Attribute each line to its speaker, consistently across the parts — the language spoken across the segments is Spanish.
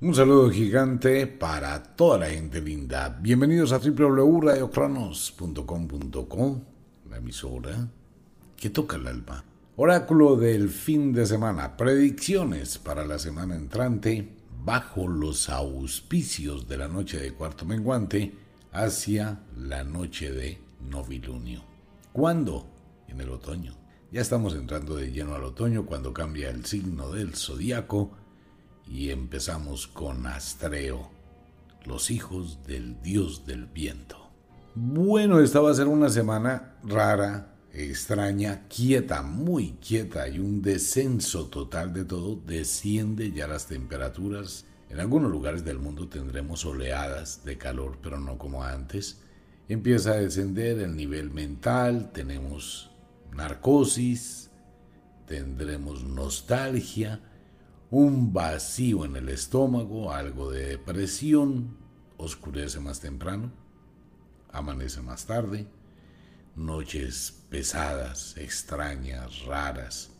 Speaker 1: Un saludo gigante para toda la gente linda. Bienvenidos a www.radiocronos.com.co, la emisora que toca el alma. Oráculo del fin de semana. Predicciones para la semana entrante bajo los auspicios de la noche de cuarto menguante hacia la noche de novilunio. ¿Cuándo? En el otoño. Ya estamos entrando de lleno al otoño cuando cambia el signo del zodiaco y empezamos con Astreo, los hijos del dios del viento. Bueno, esta va a ser una semana rara, extraña, quieta, muy quieta y un descenso total de todo. Desciende ya las temperaturas. En algunos lugares del mundo tendremos oleadas de calor, pero no como antes. Empieza a descender el nivel mental, tenemos narcosis, tendremos nostalgia, un vacío en el estómago, algo de depresión, oscurece más temprano, amanece más tarde, noches pesadas, extrañas, raras,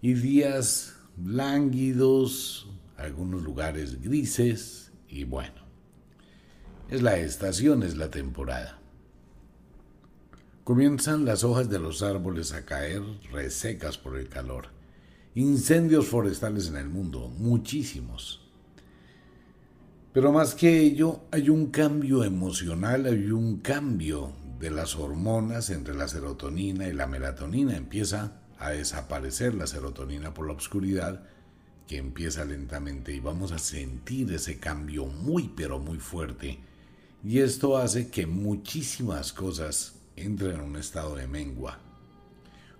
Speaker 1: y días lánguidos, algunos lugares grises, y bueno, es la estación, es la temporada. Comienzan las hojas de los árboles a caer resecas por el calor. Incendios forestales en el mundo, muchísimos. Pero más que ello, hay un cambio emocional, hay un cambio de las hormonas entre la serotonina y la melatonina. Empieza a desaparecer la serotonina por la oscuridad, que empieza lentamente y vamos a sentir ese cambio muy pero muy fuerte. Y esto hace que muchísimas cosas entra en un estado de mengua.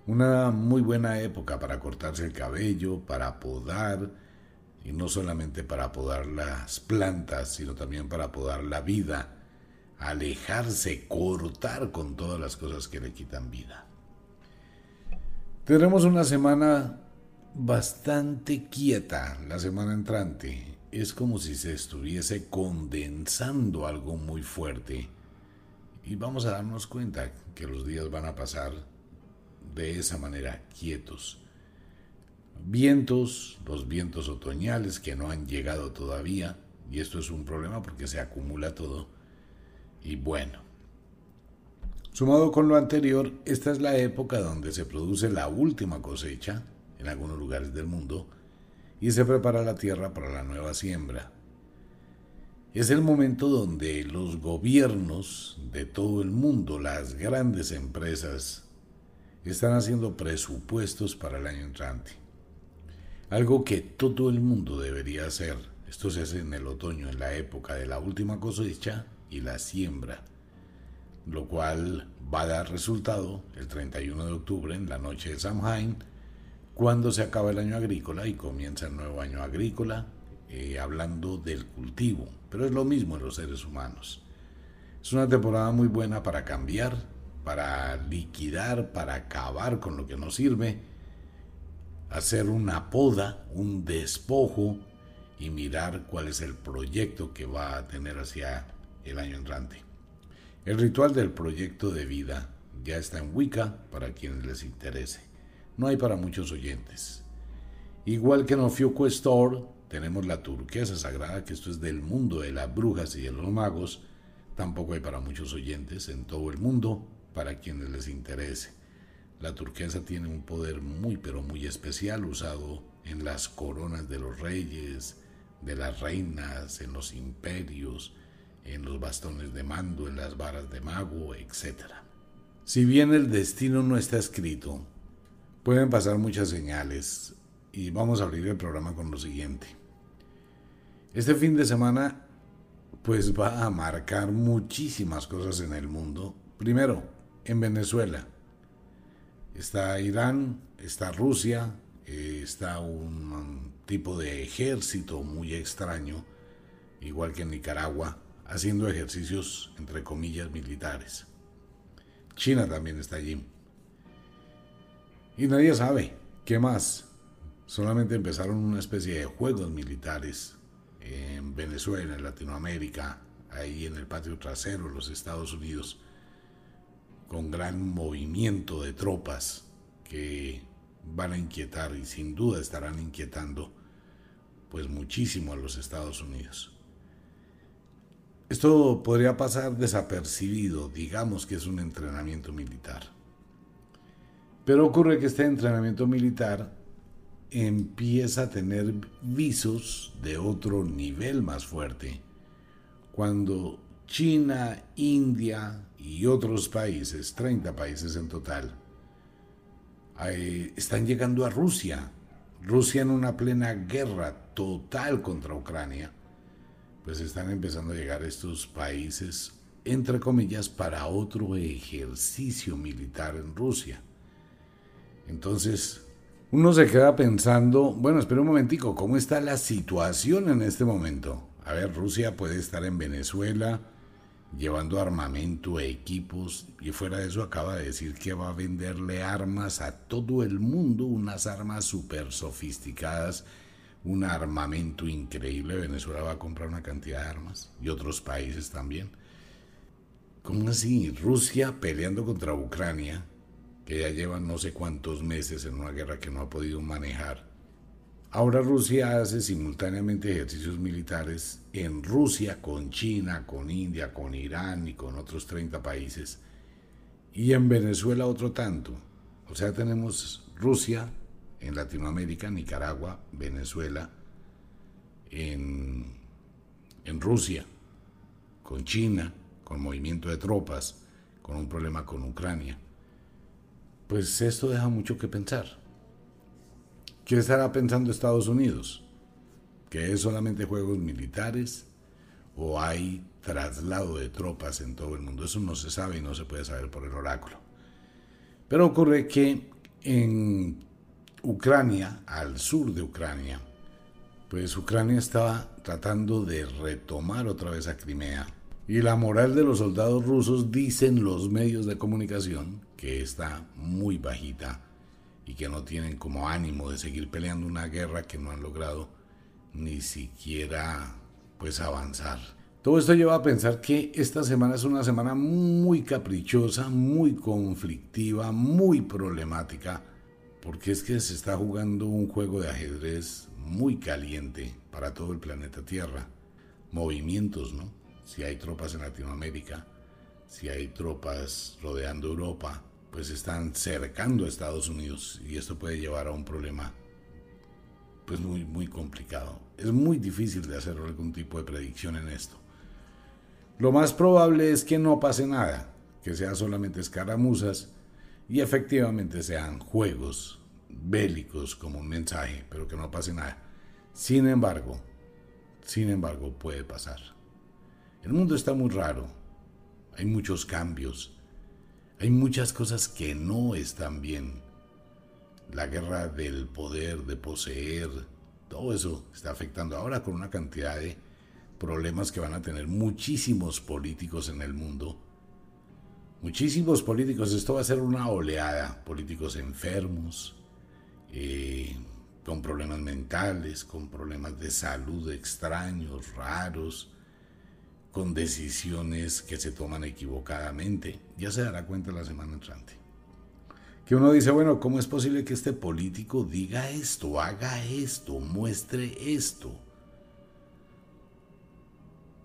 Speaker 1: Una muy buena época para cortarse el cabello, para podar, y no solamente para podar las plantas, sino también para podar la vida, alejarse, cortar con todas las cosas que le quitan vida. Tendremos una semana bastante quieta la semana entrante. Es como si se estuviese condensando algo muy fuerte y vamos a darnos cuenta que los días van a pasar de esa manera, quietos. Vientos, los vientos otoñales que no han llegado todavía, y esto es un problema porque se acumula todo. Y bueno, sumado con lo anterior, esta es la época donde se produce la última cosecha en algunos lugares del mundo y se prepara la tierra para la nueva siembra. Es el momento donde los gobiernos de todo el mundo, las grandes empresas, están haciendo presupuestos para el año entrante. Algo que todo el mundo debería hacer. Esto se hace en el otoño, en la época de la última cosecha y la siembra, lo cual va a dar resultado el 31 de octubre, en la noche de Samhain, cuando se acaba el año agrícola y comienza el nuevo año agrícola, eh, hablando del cultivo, pero es lo mismo en los seres humanos. Es una temporada muy buena para cambiar, para liquidar, para acabar con lo que nos sirve, hacer una poda, un despojo y mirar cuál es el proyecto que va a tener hacia el año entrante. El ritual del proyecto de vida ya está en Wicca para quienes les interese. No hay para muchos oyentes. Igual que en Ofiuco Store, tenemos la turquesa sagrada, que esto es del mundo de las brujas y de los magos. Tampoco hay para muchos oyentes en todo el mundo, para quienes les interese. La turquesa tiene un poder muy pero muy especial usado en las coronas de los reyes, de las reinas, en los imperios, en los bastones de mando, en las varas de mago, etc. Si bien el destino no está escrito, pueden pasar muchas señales y vamos a abrir el programa con lo siguiente. Este fin de semana pues va a marcar muchísimas cosas en el mundo. Primero, en Venezuela. Está Irán, está Rusia, eh, está un tipo de ejército muy extraño, igual que en Nicaragua, haciendo ejercicios, entre comillas, militares. China también está allí. Y nadie sabe qué más. Solamente empezaron una especie de juegos militares en Venezuela, en Latinoamérica, ahí en el patio trasero, los Estados Unidos, con gran movimiento de tropas que van a inquietar y sin duda estarán inquietando pues muchísimo a los Estados Unidos. Esto podría pasar desapercibido, digamos que es un entrenamiento militar. Pero ocurre que este entrenamiento militar empieza a tener visos de otro nivel más fuerte. Cuando China, India y otros países, 30 países en total, están llegando a Rusia. Rusia en una plena guerra total contra Ucrania, pues están empezando a llegar estos países, entre comillas, para otro ejercicio militar en Rusia. Entonces, uno se queda pensando, bueno, espera un momentico, ¿cómo está la situación en este momento? A ver, Rusia puede estar en Venezuela llevando armamento, equipos, y fuera de eso acaba de decir que va a venderle armas a todo el mundo, unas armas súper sofisticadas, un armamento increíble. Venezuela va a comprar una cantidad de armas y otros países también. ¿Cómo así? Rusia peleando contra Ucrania que ya llevan no sé cuántos meses en una guerra que no ha podido manejar. Ahora Rusia hace simultáneamente ejercicios militares en Rusia con China, con India, con Irán y con otros 30 países. Y en Venezuela otro tanto. O sea, tenemos Rusia en Latinoamérica, Nicaragua, Venezuela, en, en Rusia, con China, con movimiento de tropas, con un problema con Ucrania pues esto deja mucho que pensar. ¿Qué estará pensando Estados Unidos? ¿Que es solamente juegos militares? ¿O hay traslado de tropas en todo el mundo? Eso no se sabe y no se puede saber por el oráculo. Pero ocurre que en Ucrania, al sur de Ucrania, pues Ucrania estaba tratando de retomar otra vez a Crimea. Y la moral de los soldados rusos, dicen los medios de comunicación, que está muy bajita y que no tienen como ánimo de seguir peleando una guerra que no han logrado ni siquiera pues avanzar. Todo esto lleva a pensar que esta semana es una semana muy caprichosa, muy conflictiva, muy problemática, porque es que se está jugando un juego de ajedrez muy caliente para todo el planeta Tierra. Movimientos, ¿no? Si hay tropas en Latinoamérica, si hay tropas rodeando Europa, pues están cercando a Estados Unidos y esto puede llevar a un problema pues muy muy complicado. Es muy difícil de hacer algún tipo de predicción en esto. Lo más probable es que no pase nada, que sea solamente escaramuzas y efectivamente sean juegos bélicos como un mensaje, pero que no pase nada. Sin embargo, sin embargo puede pasar. El mundo está muy raro. Hay muchos cambios hay muchas cosas que no están bien. La guerra del poder, de poseer, todo eso está afectando ahora con una cantidad de problemas que van a tener muchísimos políticos en el mundo. Muchísimos políticos, esto va a ser una oleada, políticos enfermos, eh, con problemas mentales, con problemas de salud extraños, raros, con decisiones que se toman equivocadamente. Ya se dará cuenta la semana entrante. Que uno dice, bueno, ¿cómo es posible que este político diga esto, haga esto, muestre esto?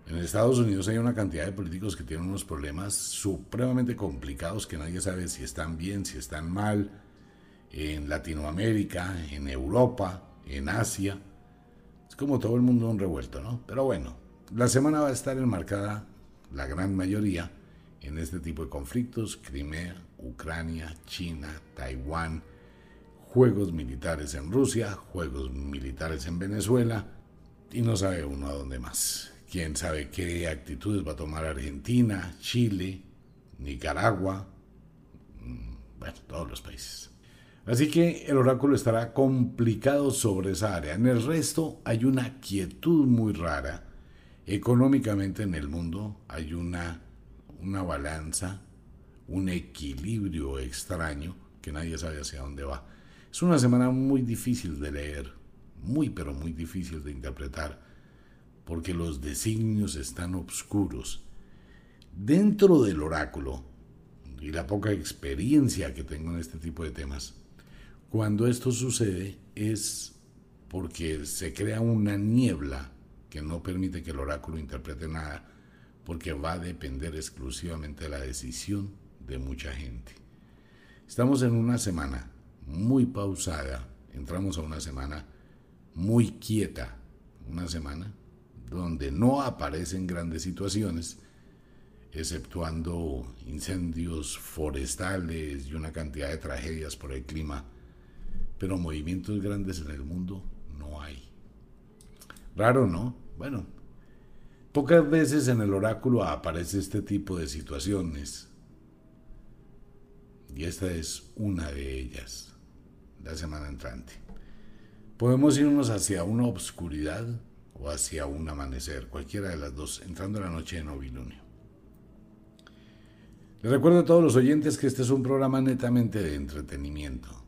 Speaker 1: En Estados Unidos hay una cantidad de políticos que tienen unos problemas supremamente complicados que nadie sabe si están bien, si están mal. En Latinoamérica, en Europa, en Asia. Es como todo el mundo un revuelto, ¿no? Pero bueno, la semana va a estar enmarcada, la gran mayoría, en este tipo de conflictos, Crimea, Ucrania, China, Taiwán, juegos militares en Rusia, juegos militares en Venezuela, y no sabe uno a dónde más. Quién sabe qué actitudes va a tomar Argentina, Chile, Nicaragua, mm, bueno, todos los países. Así que el oráculo estará complicado sobre esa área. En el resto hay una quietud muy rara Económicamente en el mundo hay una, una balanza, un equilibrio extraño que nadie sabe hacia dónde va. Es una semana muy difícil de leer, muy pero muy difícil de interpretar, porque los designios están oscuros. Dentro del oráculo y la poca experiencia que tengo en este tipo de temas, cuando esto sucede es porque se crea una niebla que no permite que el oráculo interprete nada, porque va a depender exclusivamente de la decisión de mucha gente. Estamos en una semana muy pausada, entramos a una semana muy quieta, una semana donde no aparecen grandes situaciones, exceptuando incendios forestales y una cantidad de tragedias por el clima, pero movimientos grandes en el mundo. Raro, ¿no? Bueno, pocas veces en el oráculo aparece este tipo de situaciones. Y esta es una de ellas, la semana entrante. Podemos irnos hacia una obscuridad o hacia un amanecer, cualquiera de las dos, entrando en la noche de novilunio. Les recuerdo a todos los oyentes que este es un programa netamente de entretenimiento.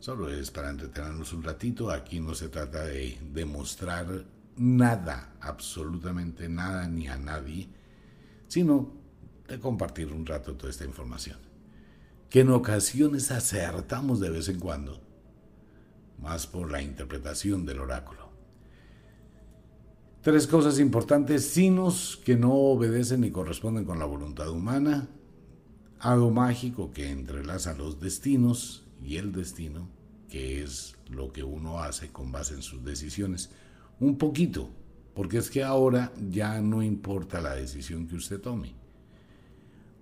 Speaker 1: Solo es para entretenernos un ratito. Aquí no se trata de demostrar nada, absolutamente nada ni a nadie, sino de compartir un rato toda esta información. Que en ocasiones acertamos de vez en cuando, más por la interpretación del oráculo. Tres cosas importantes, signos que no obedecen ni corresponden con la voluntad humana, hado mágico que entrelaza los destinos y el destino, que es lo que uno hace con base en sus decisiones. Un poquito, porque es que ahora ya no importa la decisión que usted tome.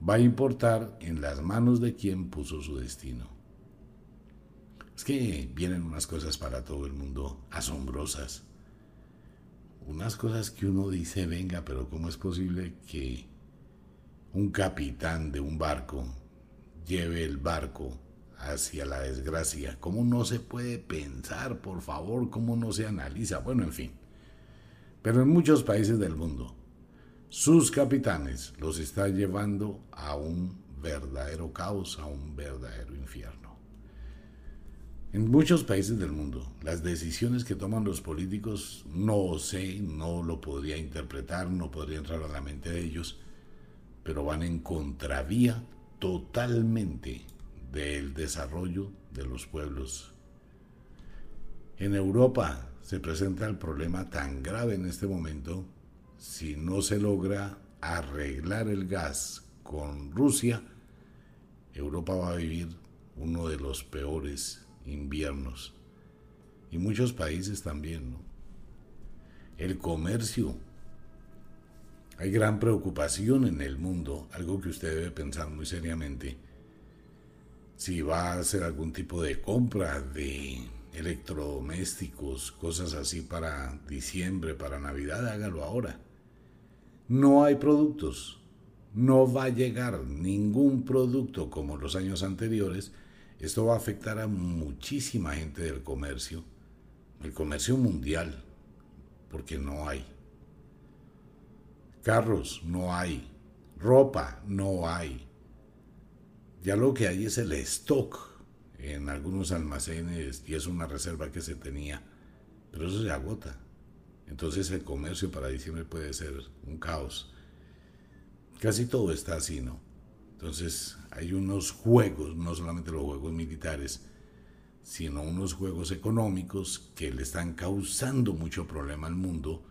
Speaker 1: Va a importar en las manos de quien puso su destino. Es que vienen unas cosas para todo el mundo asombrosas unas cosas que uno dice, venga, pero ¿cómo es posible que un capitán de un barco lleve el barco hacia la desgracia? ¿Cómo no se puede pensar, por favor? ¿Cómo no se analiza? Bueno, en fin. Pero en muchos países del mundo, sus capitanes los están llevando a un verdadero caos, a un verdadero infierno. En muchos países del mundo, las decisiones que toman los políticos no sé, no lo podría interpretar, no podría entrar a la mente de ellos, pero van en contravía totalmente del desarrollo de los pueblos. En Europa se presenta el problema tan grave en este momento si no se logra arreglar el gas con Rusia, Europa va a vivir uno de los peores inviernos. Y muchos países también, ¿no? El comercio. Hay gran preocupación en el mundo, algo que usted debe pensar muy seriamente. Si va a hacer algún tipo de compra de electrodomésticos, cosas así para diciembre, para Navidad, hágalo ahora. No hay productos. No va a llegar ningún producto como los años anteriores esto va a afectar a muchísima gente del comercio, el comercio mundial, porque no hay. Carros no hay, ropa no hay. Ya lo que hay es el stock en algunos almacenes y es una reserva que se tenía, pero eso se agota. Entonces el comercio para diciembre puede ser un caos. Casi todo está así, ¿no? Entonces hay unos juegos, no solamente los juegos militares, sino unos juegos económicos que le están causando mucho problema al mundo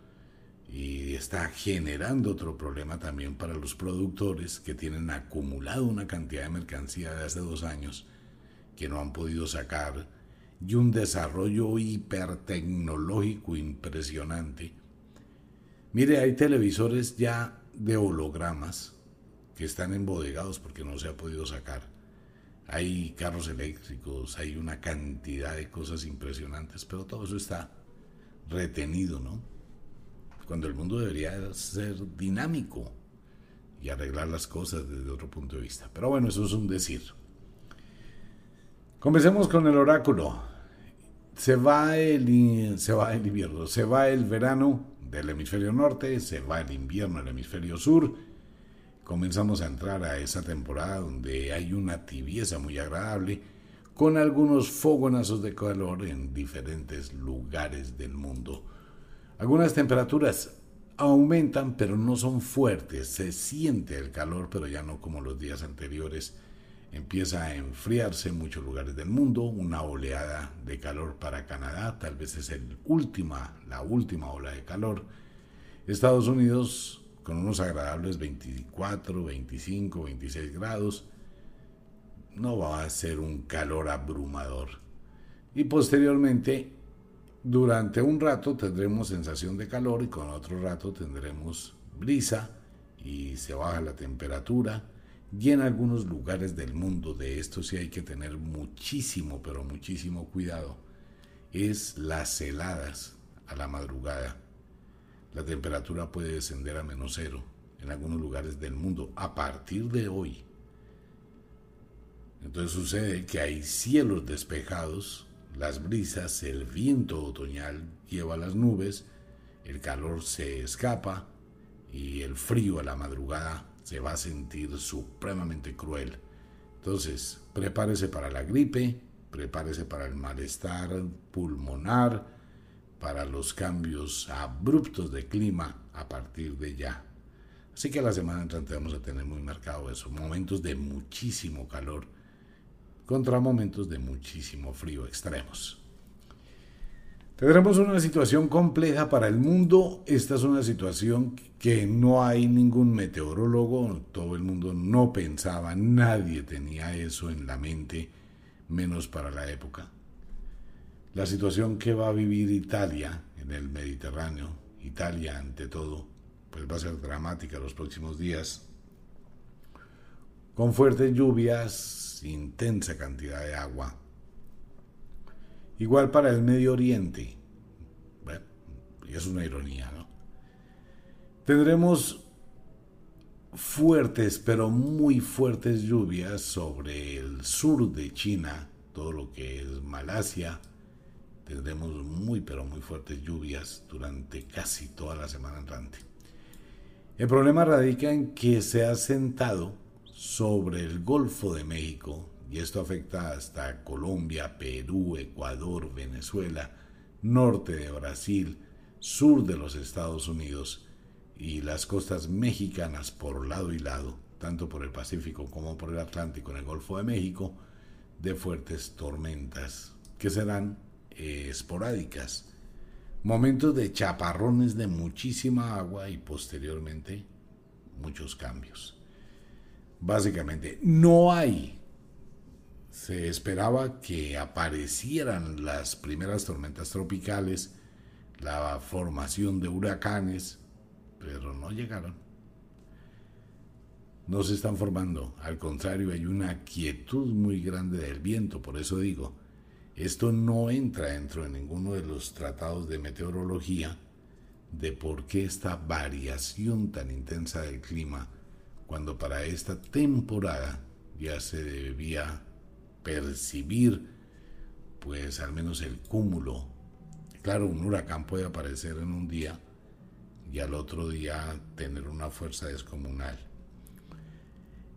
Speaker 1: y está generando otro problema también para los productores que tienen acumulado una cantidad de mercancía de hace dos años que no han podido sacar y un desarrollo hipertecnológico impresionante. Mire, hay televisores ya de hologramas que están embodegados porque no se ha podido sacar. Hay carros eléctricos, hay una cantidad de cosas impresionantes, pero todo eso está retenido, ¿no? Cuando el mundo debería ser dinámico y arreglar las cosas desde otro punto de vista. Pero bueno, eso es un decir. Comencemos con el oráculo. Se va el, se va el invierno, se va el verano del hemisferio norte, se va el invierno del hemisferio sur comenzamos a entrar a esa temporada donde hay una tibieza muy agradable, con algunos fogonazos de calor en diferentes lugares del mundo. Algunas temperaturas aumentan, pero no son fuertes. Se siente el calor, pero ya no como los días anteriores. empieza a enfriarse en muchos lugares del mundo, una oleada de calor para Canadá, tal vez es la última ola de calor. Estados Unidos con unos agradables 24, 25, 26 grados. No va a ser un calor abrumador. Y posteriormente, durante un rato tendremos sensación de calor y con otro rato tendremos brisa y se baja la temperatura. Y en algunos lugares del mundo de esto sí hay que tener muchísimo, pero muchísimo cuidado. Es las heladas a la madrugada la temperatura puede descender a menos cero en algunos lugares del mundo a partir de hoy. Entonces sucede que hay cielos despejados, las brisas, el viento otoñal lleva las nubes, el calor se escapa y el frío a la madrugada se va a sentir supremamente cruel. Entonces, prepárese para la gripe, prepárese para el malestar pulmonar, para los cambios abruptos de clima a partir de ya. Así que la semana entrante vamos a tener muy marcado eso, momentos de muchísimo calor contra momentos de muchísimo frío extremos. Tendremos una situación compleja para el mundo. Esta es una situación que no hay ningún meteorólogo, todo el mundo no pensaba, nadie tenía eso en la mente, menos para la época la situación que va a vivir Italia en el Mediterráneo, Italia ante todo, pues va a ser dramática los próximos días, con fuertes lluvias, intensa cantidad de agua. Igual para el Medio Oriente, es una ironía. Tendremos fuertes, pero muy fuertes lluvias sobre el sur de China, todo lo que es Malasia, tendremos muy pero muy fuertes lluvias durante casi toda la semana entrante. El problema radica en que se ha sentado sobre el Golfo de México y esto afecta hasta Colombia, Perú, Ecuador, Venezuela, norte de Brasil, sur de los Estados Unidos y las costas mexicanas por lado y lado, tanto por el Pacífico como por el Atlántico en el Golfo de México, de fuertes tormentas que serán eh, esporádicas, momentos de chaparrones de muchísima agua y posteriormente muchos cambios. Básicamente, no hay. Se esperaba que aparecieran las primeras tormentas tropicales, la formación de huracanes, pero no llegaron. No se están formando, al contrario, hay una quietud muy grande del viento, por eso digo, esto no entra dentro de ninguno de los tratados de meteorología de por qué esta variación tan intensa del clima cuando para esta temporada ya se debía percibir pues al menos el cúmulo. Claro, un huracán puede aparecer en un día y al otro día tener una fuerza descomunal.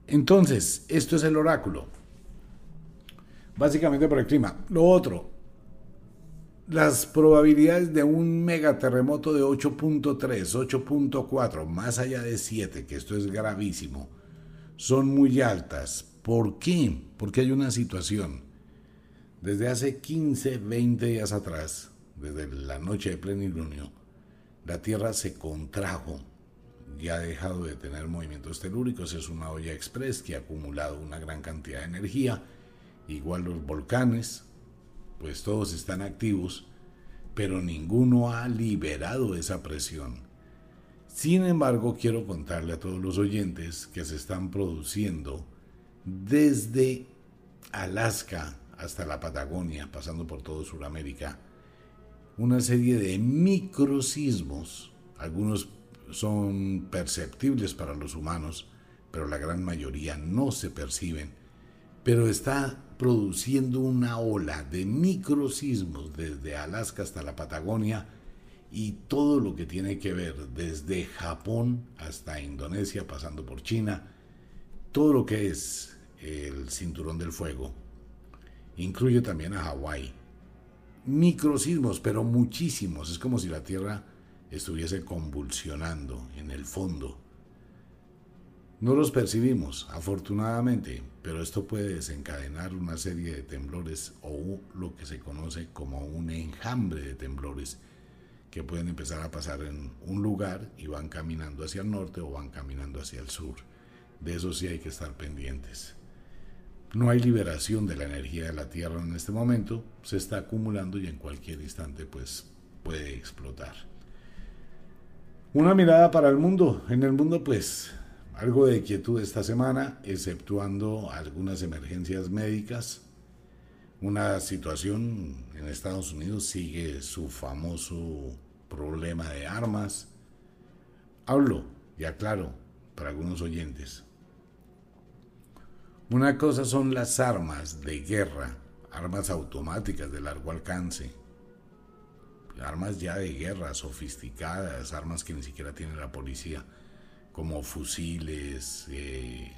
Speaker 1: Entonces, esto es el oráculo básicamente por el clima. Lo otro, las probabilidades de un megaterremoto de 8.3, 8.4, más allá de 7, que esto es gravísimo, son muy altas. ¿Por qué? Porque hay una situación. Desde hace 15, 20 días atrás, desde la noche de plenilunio, la Tierra se contrajo y ha dejado de tener movimientos telúricos. Es una olla express que ha acumulado una gran cantidad de energía igual los volcanes, pues todos están activos, pero ninguno ha liberado esa presión. Sin embargo, quiero contarle a todos los oyentes que se están produciendo desde Alaska hasta la Patagonia, pasando por todo Sudamérica, una serie de microsismos. Algunos son perceptibles para los humanos, pero la gran mayoría no se perciben. Pero está produciendo una ola de microsismos desde Alaska hasta la Patagonia y todo lo que tiene que ver desde Japón hasta Indonesia, pasando por China, todo lo que es el cinturón del fuego, incluye también a Hawái. Microsismos, pero muchísimos, es como si la Tierra estuviese convulsionando en el fondo. No los percibimos, afortunadamente, pero esto puede desencadenar una serie de temblores o lo que se conoce como un enjambre de temblores que pueden empezar a pasar en un lugar y van caminando hacia el norte o van caminando hacia el sur. De eso sí hay que estar pendientes. No hay liberación de la energía de la Tierra en este momento, se está acumulando y en cualquier instante pues puede explotar. Una mirada para el mundo. En el mundo pues algo de quietud esta semana, exceptuando algunas emergencias médicas. Una situación en Estados Unidos sigue su famoso problema de armas. Hablo y aclaro para algunos oyentes. Una cosa son las armas de guerra, armas automáticas de largo alcance, armas ya de guerra sofisticadas, armas que ni siquiera tiene la policía, como fusiles, eh,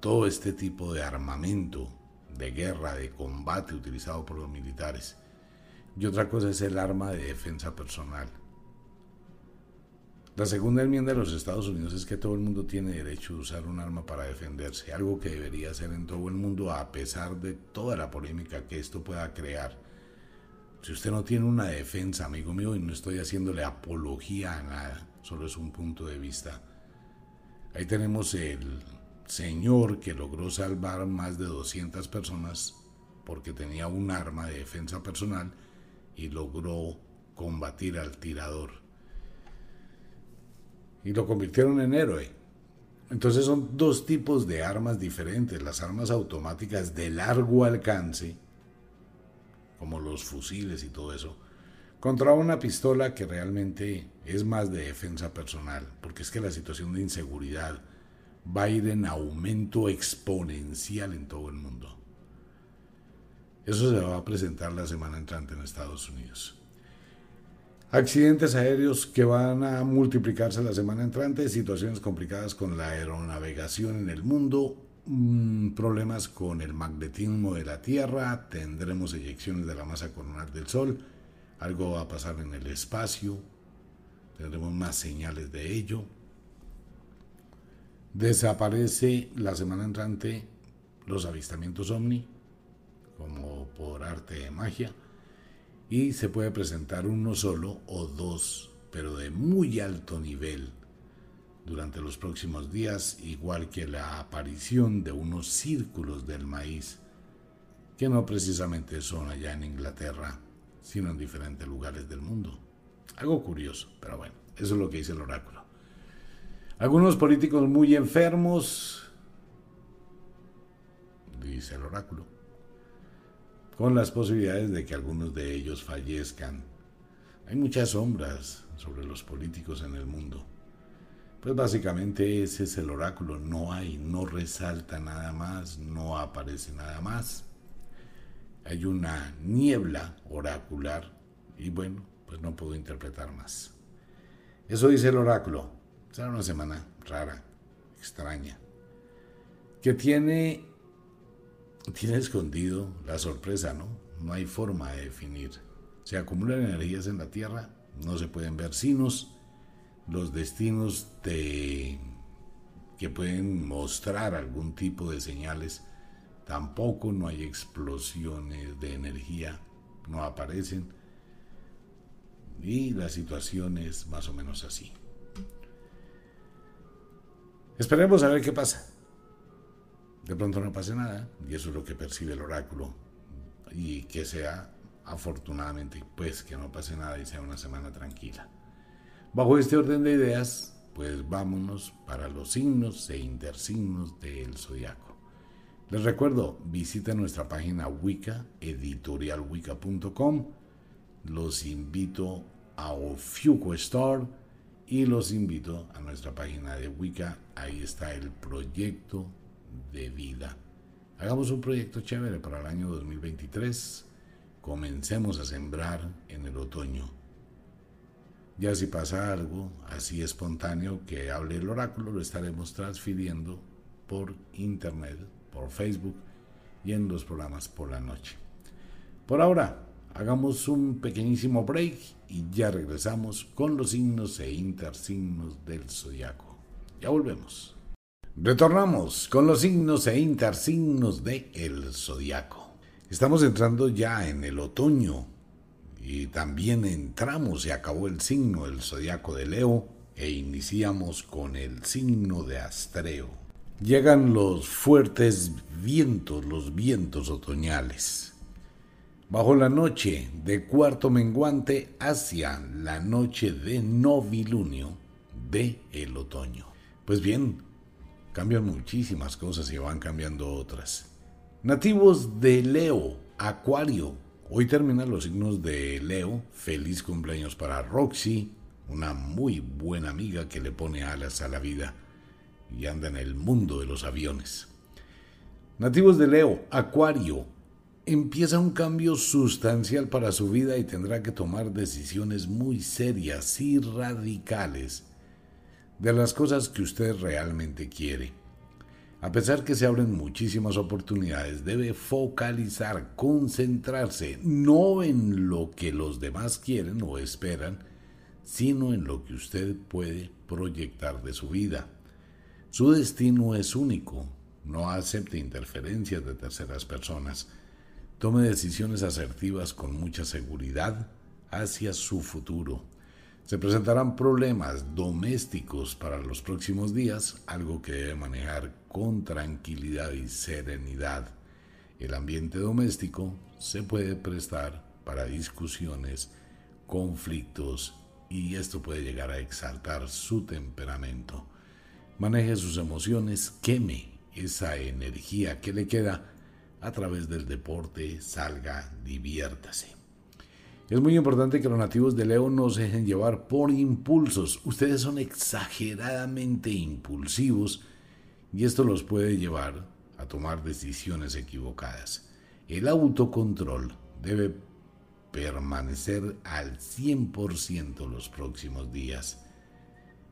Speaker 1: todo este tipo de armamento de guerra, de combate utilizado por los militares. Y otra cosa es el arma de defensa personal. La segunda enmienda de los Estados Unidos es que todo el mundo tiene derecho a usar un arma para defenderse, algo que debería ser en todo el mundo a pesar de toda la polémica que esto pueda crear. Si usted no tiene una defensa, amigo mío, y no estoy haciéndole apología a nada, solo es un punto de vista. Ahí tenemos el señor que logró salvar más de 200 personas porque tenía un arma de defensa personal y logró combatir al tirador y lo convirtieron en héroe. Entonces son dos tipos de armas diferentes, las armas automáticas de largo alcance, como los fusiles y todo eso, contra una pistola que realmente es más de defensa personal, porque es que la situación de inseguridad va a ir en aumento exponencial en todo el mundo. Eso se va a presentar la semana entrante en Estados Unidos. Accidentes aéreos que van a multiplicarse la semana entrante, situaciones complicadas con la aeronavegación en el mundo, mm, problemas con el magnetismo de la Tierra, tendremos eyecciones de la masa coronal del Sol, algo va a pasar en el espacio, tendremos más señales de ello. Desaparece la semana entrante los avistamientos ovni, como por arte de magia y se puede presentar uno solo o dos, pero de muy alto nivel durante los próximos días, igual que la aparición de unos círculos del maíz, que no precisamente son allá en Inglaterra, sino en diferentes lugares del mundo. Algo curioso, pero bueno, eso es lo que dice el oráculo. Algunos políticos muy enfermos, dice el oráculo con las posibilidades de que algunos de ellos fallezcan. Hay muchas sombras sobre los políticos en el mundo. Pues básicamente ese es el oráculo, no hay, no resalta nada más, no aparece nada más. Hay una niebla oracular y bueno, pues no puedo interpretar más. Eso dice el oráculo. Será una semana rara, extraña, que tiene tiene escondido la sorpresa, ¿no? No hay forma de definir. Se acumulan energías en la Tierra, no se pueden ver sinos, los destinos de, que pueden mostrar algún tipo de señales, tampoco no hay explosiones de energía, no aparecen. Y la situación es más o menos así. Esperemos a ver qué pasa de pronto no pase nada, y eso es lo que percibe el oráculo, y que sea afortunadamente, pues que no pase nada y sea una semana tranquila. Bajo este orden de ideas, pues vámonos para los signos e intersignos del zodiaco. Les recuerdo, visita nuestra página Wicca, editorialwicca.com. Los invito a Ofiuco Store y los invito a nuestra página de Wicca. Ahí está el proyecto de vida. Hagamos un proyecto chévere para el año 2023. Comencemos a sembrar en el otoño. Ya si pasa algo así espontáneo que hable el oráculo, lo estaremos transfiriendo por internet, por Facebook y en los programas por la noche. Por ahora, hagamos un pequeñísimo break y ya regresamos con los signos e intersignos del zodiaco. Ya volvemos. Retornamos con los signos e intersignos de el zodiaco. Estamos entrando ya en el otoño y también entramos y acabó el signo del zodiaco de Leo e iniciamos con el signo de Astreo. Llegan los fuertes vientos, los vientos otoñales. Bajo la noche de cuarto menguante hacia la noche de novilunio de el otoño. Pues bien, cambian muchísimas cosas y van cambiando otras. Nativos de Leo, Acuario. Hoy terminan los signos de Leo. Feliz cumpleaños para Roxy, una muy buena amiga que le pone alas a la vida y anda en el mundo de los aviones. Nativos de Leo, Acuario. Empieza un cambio sustancial para su vida y tendrá que tomar decisiones muy serias y radicales de las cosas que usted realmente quiere. A pesar que se abren muchísimas oportunidades, debe focalizar, concentrarse, no en lo que los demás quieren o esperan, sino en lo que usted puede proyectar de su vida. Su destino es único, no acepte interferencias de terceras personas, tome decisiones asertivas con mucha seguridad hacia su futuro se presentarán problemas domésticos para los próximos días, algo que debe manejar con tranquilidad y serenidad. El ambiente doméstico se puede prestar para discusiones, conflictos y esto puede llegar a exaltar su temperamento. Maneje sus emociones, queme esa energía que le queda a través del deporte, salga, diviértase. Es muy importante que los nativos de Leo no se dejen llevar por impulsos. Ustedes son exageradamente impulsivos y esto los puede llevar a tomar decisiones equivocadas. El autocontrol debe permanecer al 100% los próximos días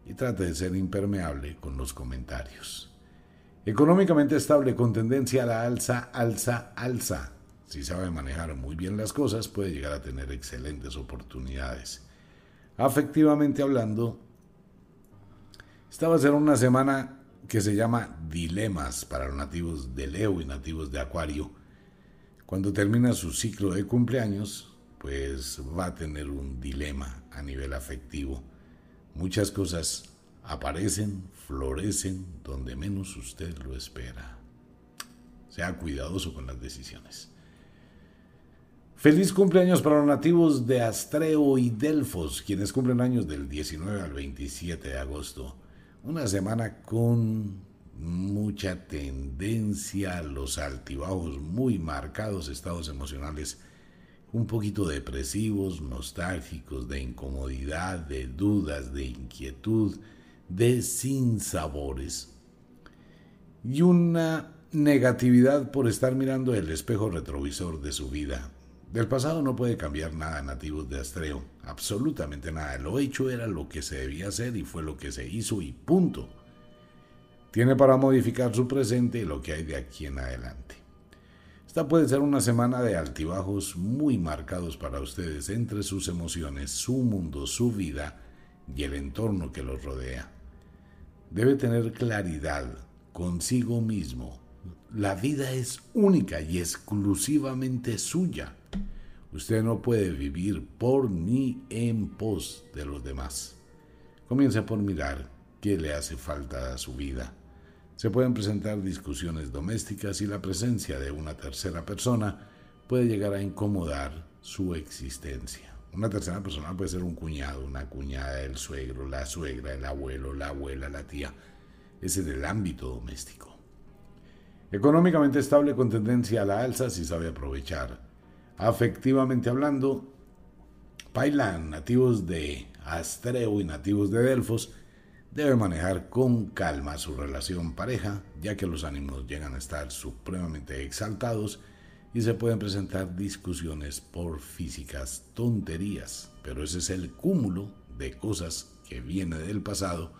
Speaker 1: y trate de ser impermeable con los comentarios. Económicamente estable con tendencia a la alza, alza, alza si sabe manejar muy bien las cosas, puede llegar a tener excelentes oportunidades. Afectivamente hablando, esta va a ser una semana que se llama dilemas para los nativos de Leo y nativos de Acuario. Cuando termina su ciclo de cumpleaños, pues va a tener un dilema a nivel afectivo. Muchas cosas aparecen, florecen donde menos usted lo espera. Sea cuidadoso con las decisiones. Feliz cumpleaños para los nativos de Astreo y Delfos, quienes cumplen años del 19 al 27 de agosto. Una semana con mucha tendencia a los altibajos muy marcados, estados emocionales un poquito depresivos, nostálgicos, de incomodidad, de dudas, de inquietud, de sinsabores. Y una negatividad por estar mirando el espejo retrovisor de su vida del pasado no puede cambiar nada nativos de Astreo, absolutamente nada. Lo hecho era lo que se debía hacer y fue lo que se hizo y punto. Tiene para modificar su presente y lo que hay de aquí en adelante. Esta puede ser una semana de altibajos muy marcados para ustedes entre sus emociones, su mundo, su vida y el entorno que los rodea. Debe tener claridad consigo mismo. La vida es única y exclusivamente suya. Usted no puede vivir por ni en pos de los demás. Comience por mirar qué le hace falta a su vida. Se pueden presentar discusiones domésticas y la presencia de una tercera persona puede llegar a incomodar su existencia. Una tercera persona puede ser un cuñado, una cuñada, el suegro, la suegra, el abuelo, la abuela, la tía. Ese es el ámbito doméstico. Económicamente estable con tendencia a la alza si sabe aprovechar afectivamente hablando, Pailan, nativos de Astreo y nativos de Delfos, debe manejar con calma su relación pareja, ya que los ánimos llegan a estar supremamente exaltados y se pueden presentar discusiones por físicas tonterías, pero ese es el cúmulo de cosas que viene del pasado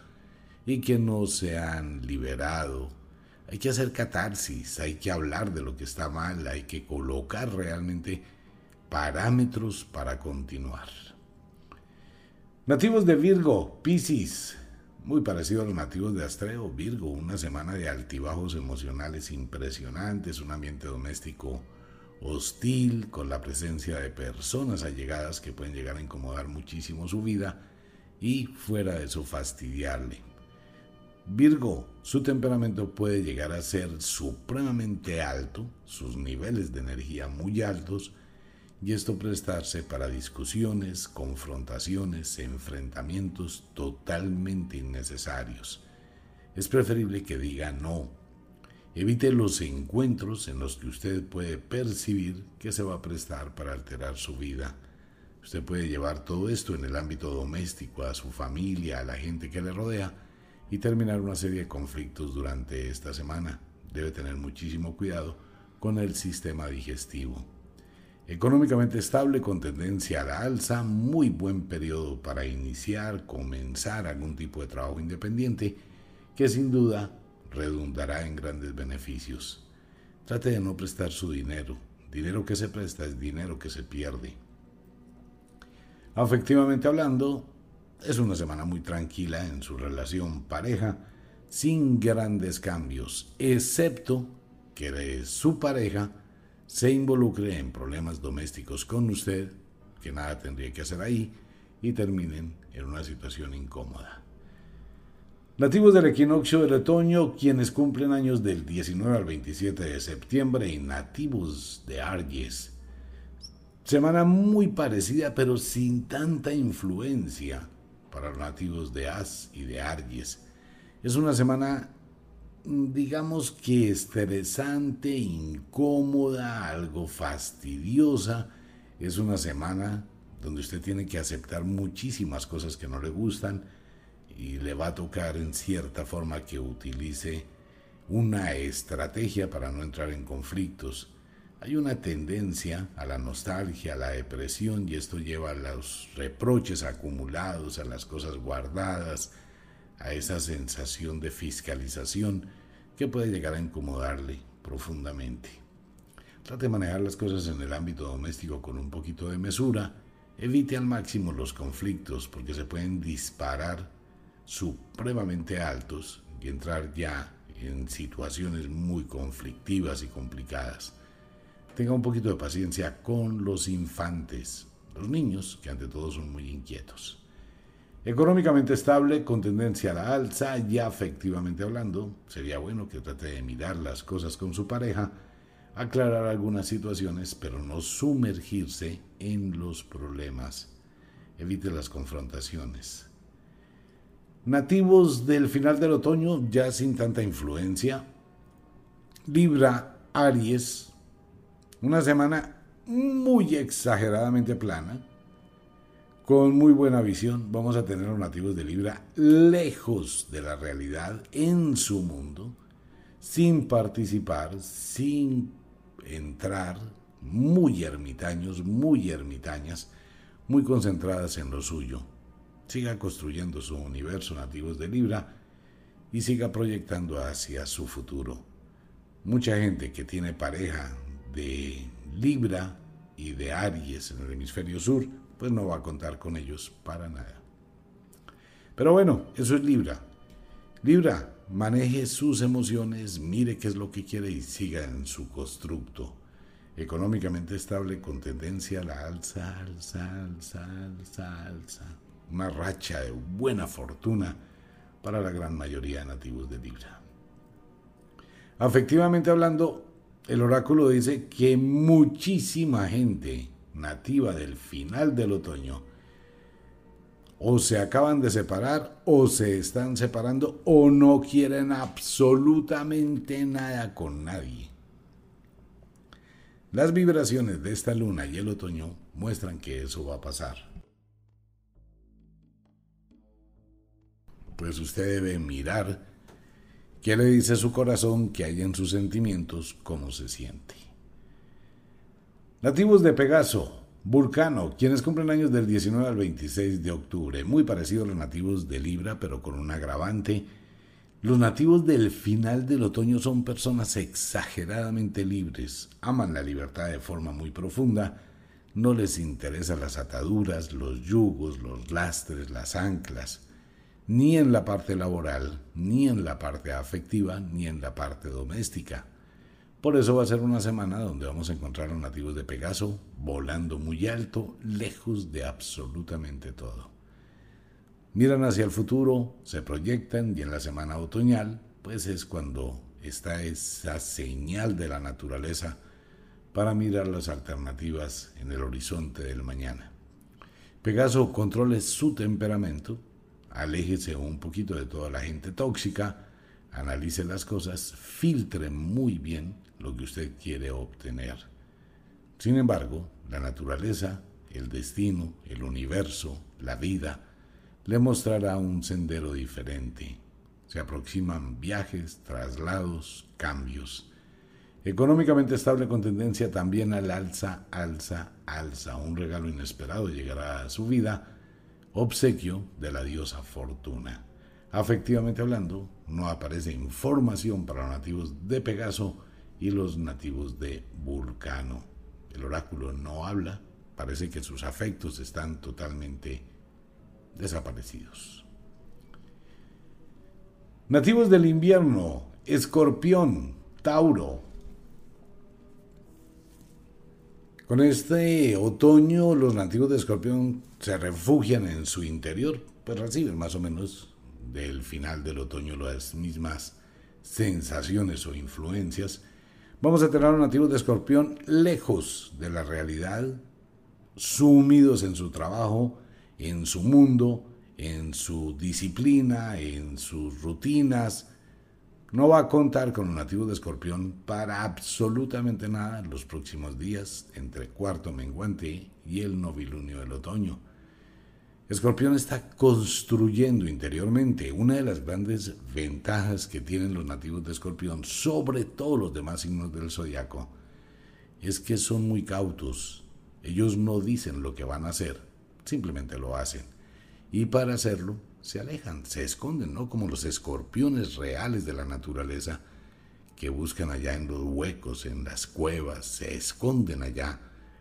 Speaker 1: y que no se han liberado hay que hacer catarsis, hay que hablar de lo que está mal, hay que colocar realmente parámetros para continuar. Nativos de Virgo, Piscis, muy parecido a los nativos de Astreo, Virgo, una semana de altibajos emocionales impresionantes, un ambiente doméstico hostil, con la presencia de personas allegadas que pueden llegar a incomodar muchísimo su vida y fuera de eso fastidiarle. Virgo, su temperamento puede llegar a ser supremamente alto, sus niveles de energía muy altos, y esto prestarse para discusiones, confrontaciones, enfrentamientos totalmente innecesarios. Es preferible que diga no. Evite los encuentros en los que usted puede percibir que se va a prestar para alterar su vida. Usted puede llevar todo esto en el ámbito doméstico, a su familia, a la gente que le rodea, y terminar una serie de conflictos durante esta semana. Debe tener muchísimo cuidado con el sistema digestivo. Económicamente estable con tendencia a la alza, muy buen periodo para iniciar, comenzar algún tipo de trabajo independiente que sin duda redundará en grandes beneficios. Trate de no prestar su dinero. Dinero que se presta es dinero que se pierde. Afectivamente hablando, es una semana muy tranquila en su relación pareja, sin grandes cambios, excepto que su pareja se involucre en problemas domésticos con usted, que nada tendría que hacer ahí, y terminen en una situación incómoda. Nativos del equinoccio del otoño, quienes cumplen años del 19 al 27 de septiembre, y nativos de Aries. Semana muy parecida, pero sin tanta influencia para los nativos de As y de Aries. Es una semana digamos que estresante, incómoda, algo fastidiosa. Es una semana donde usted tiene que aceptar muchísimas cosas que no le gustan y le va a tocar en cierta forma que utilice una estrategia para no entrar en conflictos. Hay una tendencia a la nostalgia, a la depresión y esto lleva a los reproches acumulados, a las cosas guardadas, a esa sensación de fiscalización que puede llegar a incomodarle profundamente. Trate de manejar las cosas en el ámbito doméstico con un poquito de mesura. Evite al máximo los conflictos porque se pueden disparar supremamente altos y entrar ya en situaciones muy conflictivas y complicadas. Tenga un poquito de paciencia con los infantes, los niños, que ante todo son muy inquietos. Económicamente estable, con tendencia a la alza, ya efectivamente hablando, sería bueno que trate de mirar las cosas con su pareja, aclarar algunas situaciones, pero no sumergirse en los problemas. Evite las confrontaciones. Nativos del final del otoño, ya sin tanta influencia. Libra, Aries, una semana muy exageradamente plana con muy buena visión, vamos a tener los nativos de Libra lejos de la realidad en su mundo, sin participar, sin entrar, muy ermitaños, muy ermitañas, muy concentradas en lo suyo. Siga construyendo su universo nativos de Libra y siga proyectando hacia su futuro. Mucha gente que tiene pareja de Libra y de Aries en el hemisferio sur pues no va a contar con ellos para nada. Pero bueno, eso es Libra. Libra, maneje sus emociones, mire qué es lo que quiere y siga en su constructo. Económicamente estable con tendencia a la alza, alza, alza, alza, alza. Una racha de buena fortuna para la gran mayoría de nativos de Libra. Afectivamente hablando, el oráculo dice que muchísima gente nativa del final del otoño, o se acaban de separar, o se están separando, o no quieren absolutamente nada con nadie. Las vibraciones de esta luna y el otoño muestran que eso va a pasar. Pues usted debe mirar qué le dice su corazón, que hay en sus sentimientos, cómo se siente. Nativos de Pegaso, Vulcano, quienes cumplen años del 19 al 26 de octubre, muy parecidos a los nativos de Libra, pero con un agravante. Los nativos del final del otoño son personas exageradamente libres, aman la libertad de forma muy profunda, no les interesan las ataduras, los yugos, los lastres, las anclas. ni en la parte laboral, ni en la parte afectiva, ni en la parte doméstica. Por eso va a ser una semana donde vamos a encontrar a los nativos de Pegaso volando muy alto, lejos de absolutamente todo. Miran hacia el futuro, se proyectan y en la semana otoñal, pues es cuando está esa señal de la naturaleza para mirar las alternativas en el horizonte del mañana. Pegaso controle su temperamento, aléjese un poquito de toda la gente tóxica, analice las cosas, filtre muy bien lo que usted quiere obtener. Sin embargo, la naturaleza, el destino, el universo, la vida, le mostrará un sendero diferente. Se aproximan viajes, traslados, cambios. Económicamente estable con tendencia también al alza, alza, alza. Un regalo inesperado llegará a su vida, obsequio de la diosa Fortuna. Afectivamente hablando, no aparece información para los nativos de Pegaso y los nativos de Vulcano. El oráculo no habla, parece que sus afectos están totalmente desaparecidos. Nativos del invierno, Escorpión, Tauro. Con este otoño los nativos de Escorpión se refugian en su interior, pues reciben más o menos del final del otoño las mismas sensaciones o influencias Vamos a tener a los nativos de Escorpión lejos de la realidad, sumidos en su trabajo, en su mundo, en su disciplina, en sus rutinas. No va a contar con los nativos de Escorpión para absolutamente nada en los próximos días entre cuarto menguante y el novilunio del otoño. Escorpión está construyendo interiormente. Una de las grandes ventajas que tienen los nativos de Escorpión sobre todos los demás signos del zodiaco es que son muy cautos. Ellos no dicen lo que van a hacer, simplemente lo hacen. Y para hacerlo se alejan, se esconden, ¿no? Como los escorpiones reales de la naturaleza que buscan allá en los huecos, en las cuevas, se esconden allá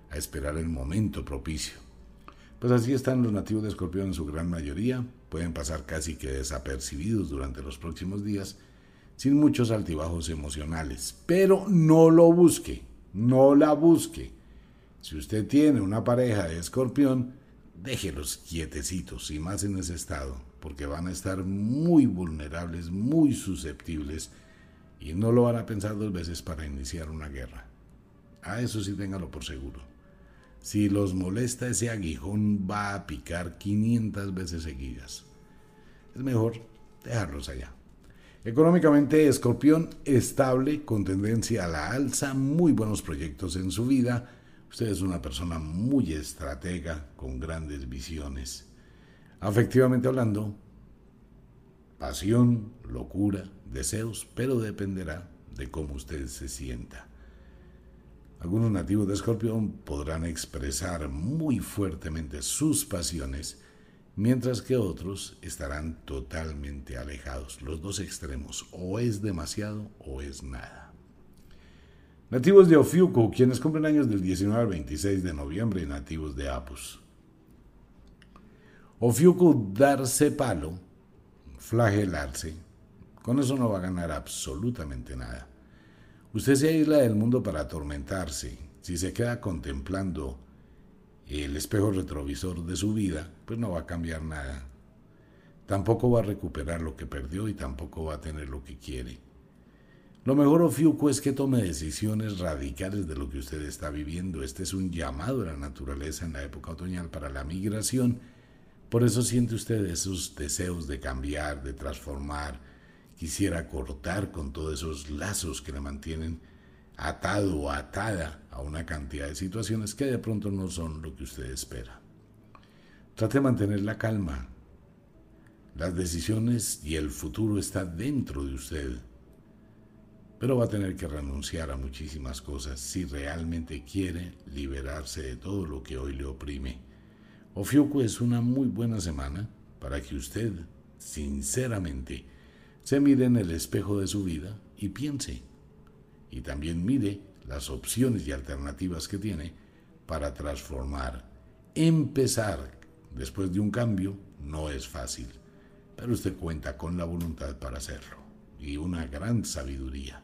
Speaker 1: a esperar el momento propicio. Pues así están los nativos de Escorpión en su gran mayoría, pueden pasar casi que desapercibidos durante los próximos días, sin muchos altibajos emocionales. Pero no lo busque, no la busque. Si usted tiene una pareja de escorpión, déjelos quietecitos y más en ese estado, porque van a estar muy vulnerables, muy susceptibles y no lo van a pensar dos veces para iniciar una guerra. A eso sí téngalo por seguro. Si los molesta ese aguijón va a picar 500 veces seguidas. Es mejor dejarlos allá. Económicamente, Escorpión estable, con tendencia a la alza, muy buenos proyectos en su vida. Usted es una persona muy estratega, con grandes visiones. Afectivamente hablando, pasión, locura, deseos, pero dependerá de cómo usted se sienta. Algunos nativos de Escorpión podrán expresar muy fuertemente sus pasiones, mientras que otros estarán totalmente alejados. Los dos extremos, o es demasiado o es nada. Nativos de Ofiuco, quienes cumplen años del 19 al 26 de noviembre, nativos de Apus. Ofiuco, darse palo, flagelarse, con eso no va a ganar absolutamente nada. Usted se aísla del mundo para atormentarse. Si se queda contemplando el espejo retrovisor de su vida, pues no va a cambiar nada. Tampoco va a recuperar lo que perdió y tampoco va a tener lo que quiere. Lo mejor, Ofiuco, es que tome decisiones radicales de lo que usted está viviendo. Este es un llamado de la naturaleza en la época otoñal para la migración. Por eso siente usted esos deseos de cambiar, de transformar, quisiera cortar con todos esos lazos que le mantienen atado o atada a una cantidad de situaciones que de pronto no son lo que usted espera. Trate de mantener la calma. Las decisiones y el futuro está dentro de usted. Pero va a tener que renunciar a muchísimas cosas si realmente quiere liberarse de todo lo que hoy le oprime. Ofiuco es una muy buena semana para que usted, sinceramente, se mire en el espejo de su vida y piense. Y también mire las opciones y alternativas que tiene para transformar. Empezar después de un cambio no es fácil. pero usted cuenta con la voluntad para hacerlo y una gran sabiduría.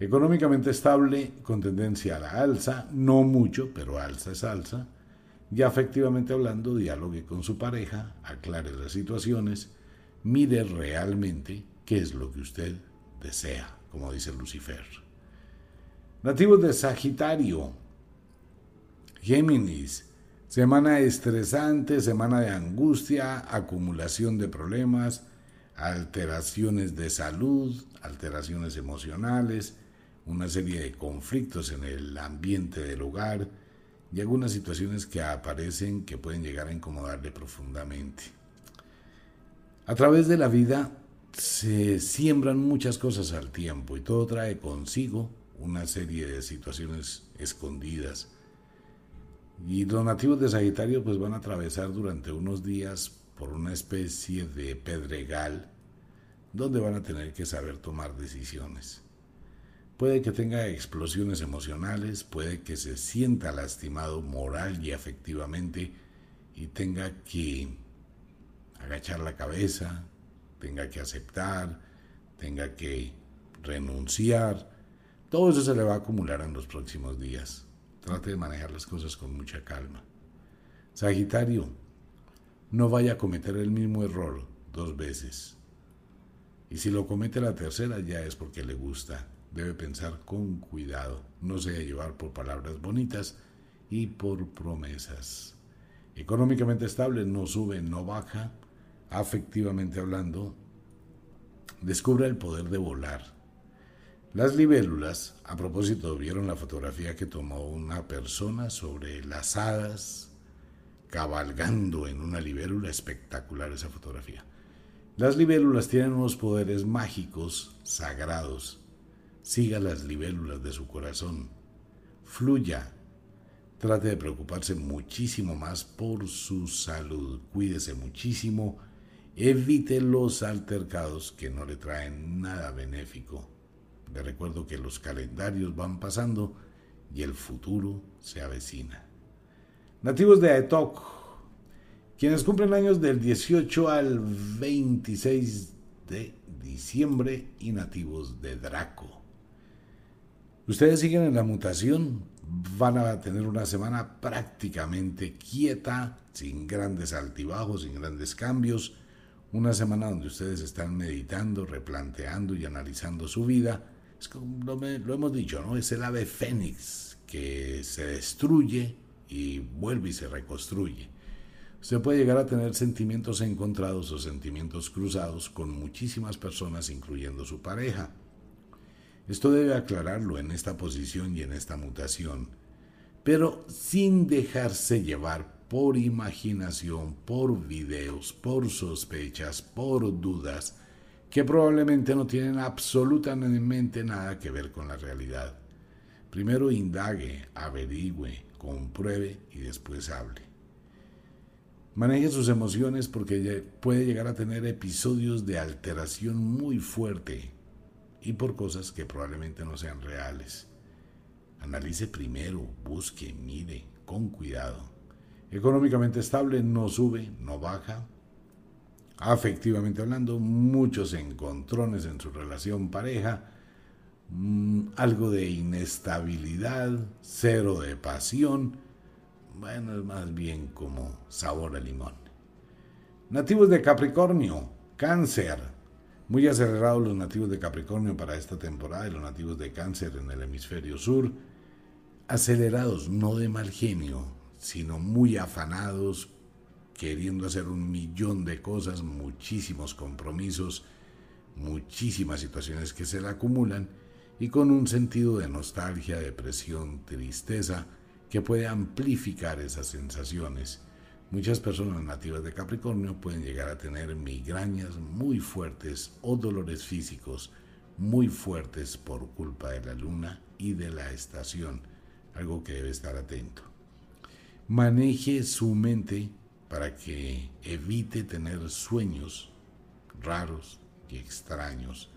Speaker 1: Económicamente estable, con tendencia a la alza, no mucho, pero alza es alza. Ya afectivamente hablando, dialogue con su pareja, aclare las situaciones, mire realmente qué es lo que usted desea, como dice Lucifer. Nativos de Sagitario, Géminis, semana estresante, semana de angustia, acumulación de problemas, alteraciones de salud, alteraciones emocionales, una serie de conflictos en el ambiente del hogar y algunas situaciones que aparecen que pueden llegar a incomodarle profundamente. A través de la vida se siembran muchas cosas al tiempo y todo trae consigo una serie de situaciones escondidas. Y los nativos de Sagitario pues van a atravesar durante unos días por una especie de pedregal donde van a tener que saber tomar decisiones. Puede que tenga explosiones emocionales, puede que se sienta lastimado moral y afectivamente y tenga que agachar la cabeza, tenga que aceptar, tenga que renunciar. Todo eso se le va a acumular en los próximos días. Trate de manejar las cosas con mucha calma. Sagitario, no vaya a cometer el mismo error dos veces. Y si lo comete la tercera ya es porque le gusta debe pensar con cuidado, no se llevar por palabras bonitas y por promesas. Económicamente estable, no sube, no baja, afectivamente hablando, descubre el poder de volar. Las libélulas, a propósito, vieron la fotografía que tomó una persona sobre las hadas cabalgando en una libélula, espectacular esa fotografía. Las libélulas tienen unos poderes mágicos, sagrados, Siga las libélulas de su corazón. Fluya. Trate de preocuparse muchísimo más por su salud. Cuídese muchísimo. Evite los altercados que no le traen nada benéfico. Le recuerdo que los calendarios van pasando y el futuro se avecina. Nativos de Aetok, quienes cumplen años del 18 al 26 de diciembre y nativos de Draco. Ustedes siguen en la mutación, van a tener una semana prácticamente quieta, sin grandes altibajos, sin grandes cambios, una semana donde ustedes están meditando, replanteando y analizando su vida. Es como lo, hemos dicho, ¿no? Es el ave fénix que se destruye y vuelve y se reconstruye. Usted puede llegar a tener sentimientos encontrados o sentimientos cruzados con muchísimas personas, incluyendo su pareja. Esto debe aclararlo en esta posición y en esta mutación, pero sin dejarse llevar por imaginación, por videos, por sospechas, por dudas, que probablemente no tienen absolutamente nada que ver con la realidad. Primero indague, averigüe, compruebe y después hable. Maneje sus emociones porque puede llegar a tener episodios de alteración muy fuerte y por cosas que probablemente no sean reales. Analice primero, busque, mire, con cuidado. Económicamente estable, no sube, no baja. Afectivamente hablando, muchos encontrones en su relación pareja, mm, algo de inestabilidad, cero de pasión. Bueno, es más bien como sabor a limón. Nativos de Capricornio, cáncer, muy acelerados los nativos de Capricornio para esta temporada y los nativos de Cáncer en el hemisferio sur. Acelerados, no de mal genio, sino muy afanados, queriendo hacer un millón de cosas, muchísimos compromisos, muchísimas situaciones que se le acumulan y con un sentido de nostalgia, depresión, tristeza que puede amplificar esas sensaciones Muchas personas nativas de Capricornio pueden llegar a tener migrañas muy fuertes o dolores físicos muy fuertes por culpa de la luna y de la estación, algo que debe estar atento. Maneje su mente para que evite tener sueños raros y extraños.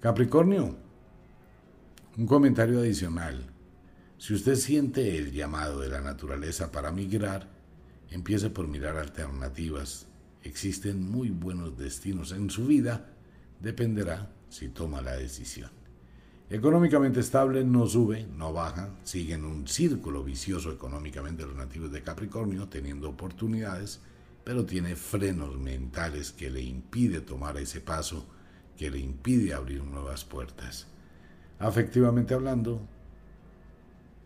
Speaker 1: Capricornio, un comentario adicional. Si usted siente el llamado de la naturaleza para migrar, Empiece por mirar alternativas. existen muy buenos destinos en su vida, dependerá si toma la decisión. Económicamente estable, no sube, no baja, sigue en un círculo vicioso económicamente los nativos de Capricornio, teniendo oportunidades, pero tiene frenos mentales que le impide tomar ese paso, que le impide abrir nuevas puertas. Afectivamente hablando,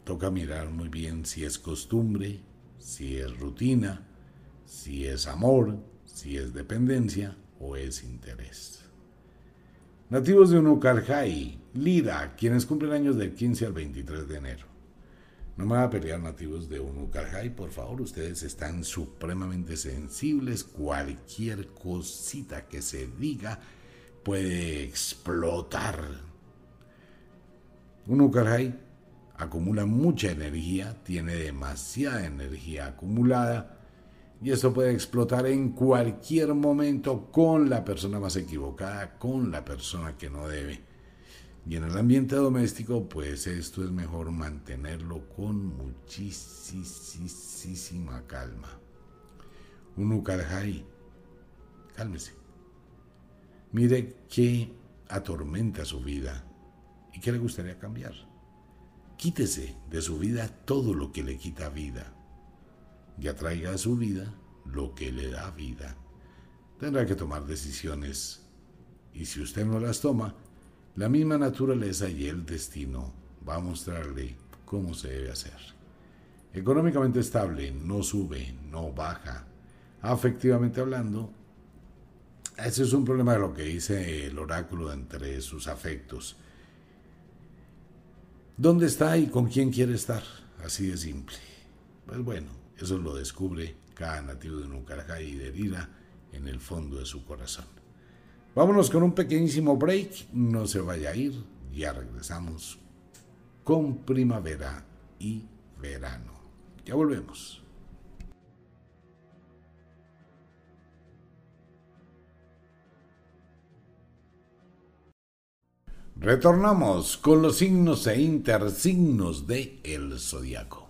Speaker 1: toca mirar muy bien si es costumbre, si es rutina, si es amor, si es dependencia o es interés. Nativos de Unucarjay, Lira, quienes cumplen años del 15 al 23 de enero. No me va a pelear nativos de Unucarjay, por favor, ustedes están supremamente sensibles. Cualquier cosita que se diga puede explotar. Unucarjay acumula mucha energía, tiene demasiada energía acumulada y eso puede explotar en cualquier momento con la persona más equivocada, con la persona que no debe. Y en el ambiente doméstico, pues esto es mejor mantenerlo con muchísima calma. Un Ukarjai, cálmese. Mire qué atormenta su vida y qué le gustaría cambiar. Quítese de su vida todo lo que le quita vida y atraiga a su vida lo que le da vida. Tendrá que tomar decisiones y si usted no las toma, la misma naturaleza y el destino va a mostrarle cómo se debe hacer. Económicamente estable, no sube, no baja. Afectivamente hablando, ese es un problema de lo que dice el oráculo entre sus afectos. ¿Dónde está y con quién quiere estar? Así de simple. Pues bueno, eso lo descubre cada nativo de Nucarajay y de Lira en el fondo de su corazón. Vámonos con un pequeñísimo break, no se vaya a ir, ya regresamos con primavera y verano. Ya volvemos. Retornamos con los signos e intersignos de el zodiaco.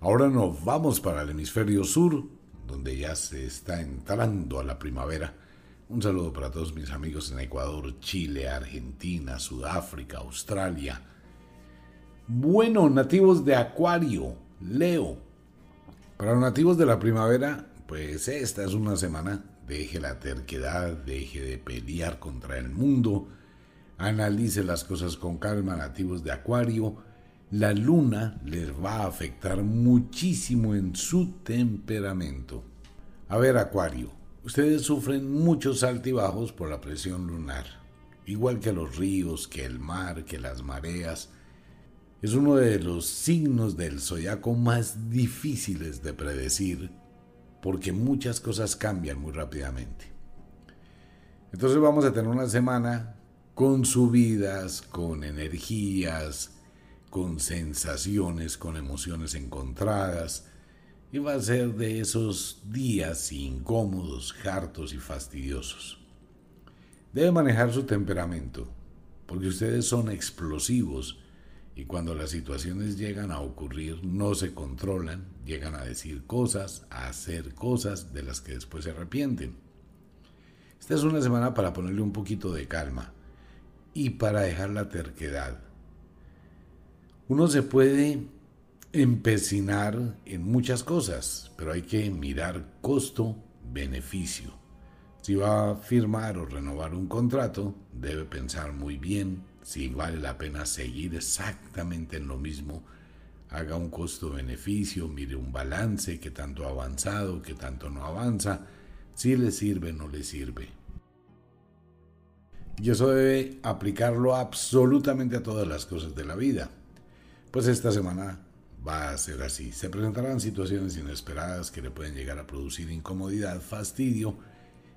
Speaker 1: Ahora nos vamos para el hemisferio sur, donde ya se está entrando a la primavera. Un saludo para todos mis amigos en Ecuador, Chile, Argentina, Sudáfrica, Australia. Bueno, nativos de Acuario, Leo. Para los nativos de la primavera, pues esta es una semana. Deje la terquedad, deje de pelear contra el mundo. Analice las cosas con calma, nativos de Acuario la luna les va a afectar muchísimo en su temperamento. A ver, Acuario, ustedes sufren muchos altibajos por la presión lunar, igual que los ríos, que el mar, que las mareas. Es uno de los signos del zodiaco más difíciles de predecir porque muchas cosas cambian muy rápidamente. Entonces vamos a tener una semana con subidas, con energías, con sensaciones, con emociones encontradas, y va a ser de esos días incómodos, hartos y fastidiosos. Debe manejar su temperamento, porque ustedes son explosivos y cuando las situaciones llegan a ocurrir no se controlan, llegan a decir cosas, a hacer cosas de las que después se arrepienten. Esta es una semana para ponerle un poquito de calma y para dejar la terquedad uno se puede empecinar en muchas cosas, pero hay que mirar costo-beneficio. Si va a firmar o renovar un contrato, debe pensar muy bien si vale la pena seguir exactamente en lo mismo. Haga un costo-beneficio, mire un balance, qué tanto ha avanzado, qué tanto no avanza, si le sirve no le sirve. Y eso debe aplicarlo absolutamente a todas las cosas de la vida. Pues esta semana va a ser así. Se presentarán situaciones inesperadas que le pueden llegar a producir incomodidad, fastidio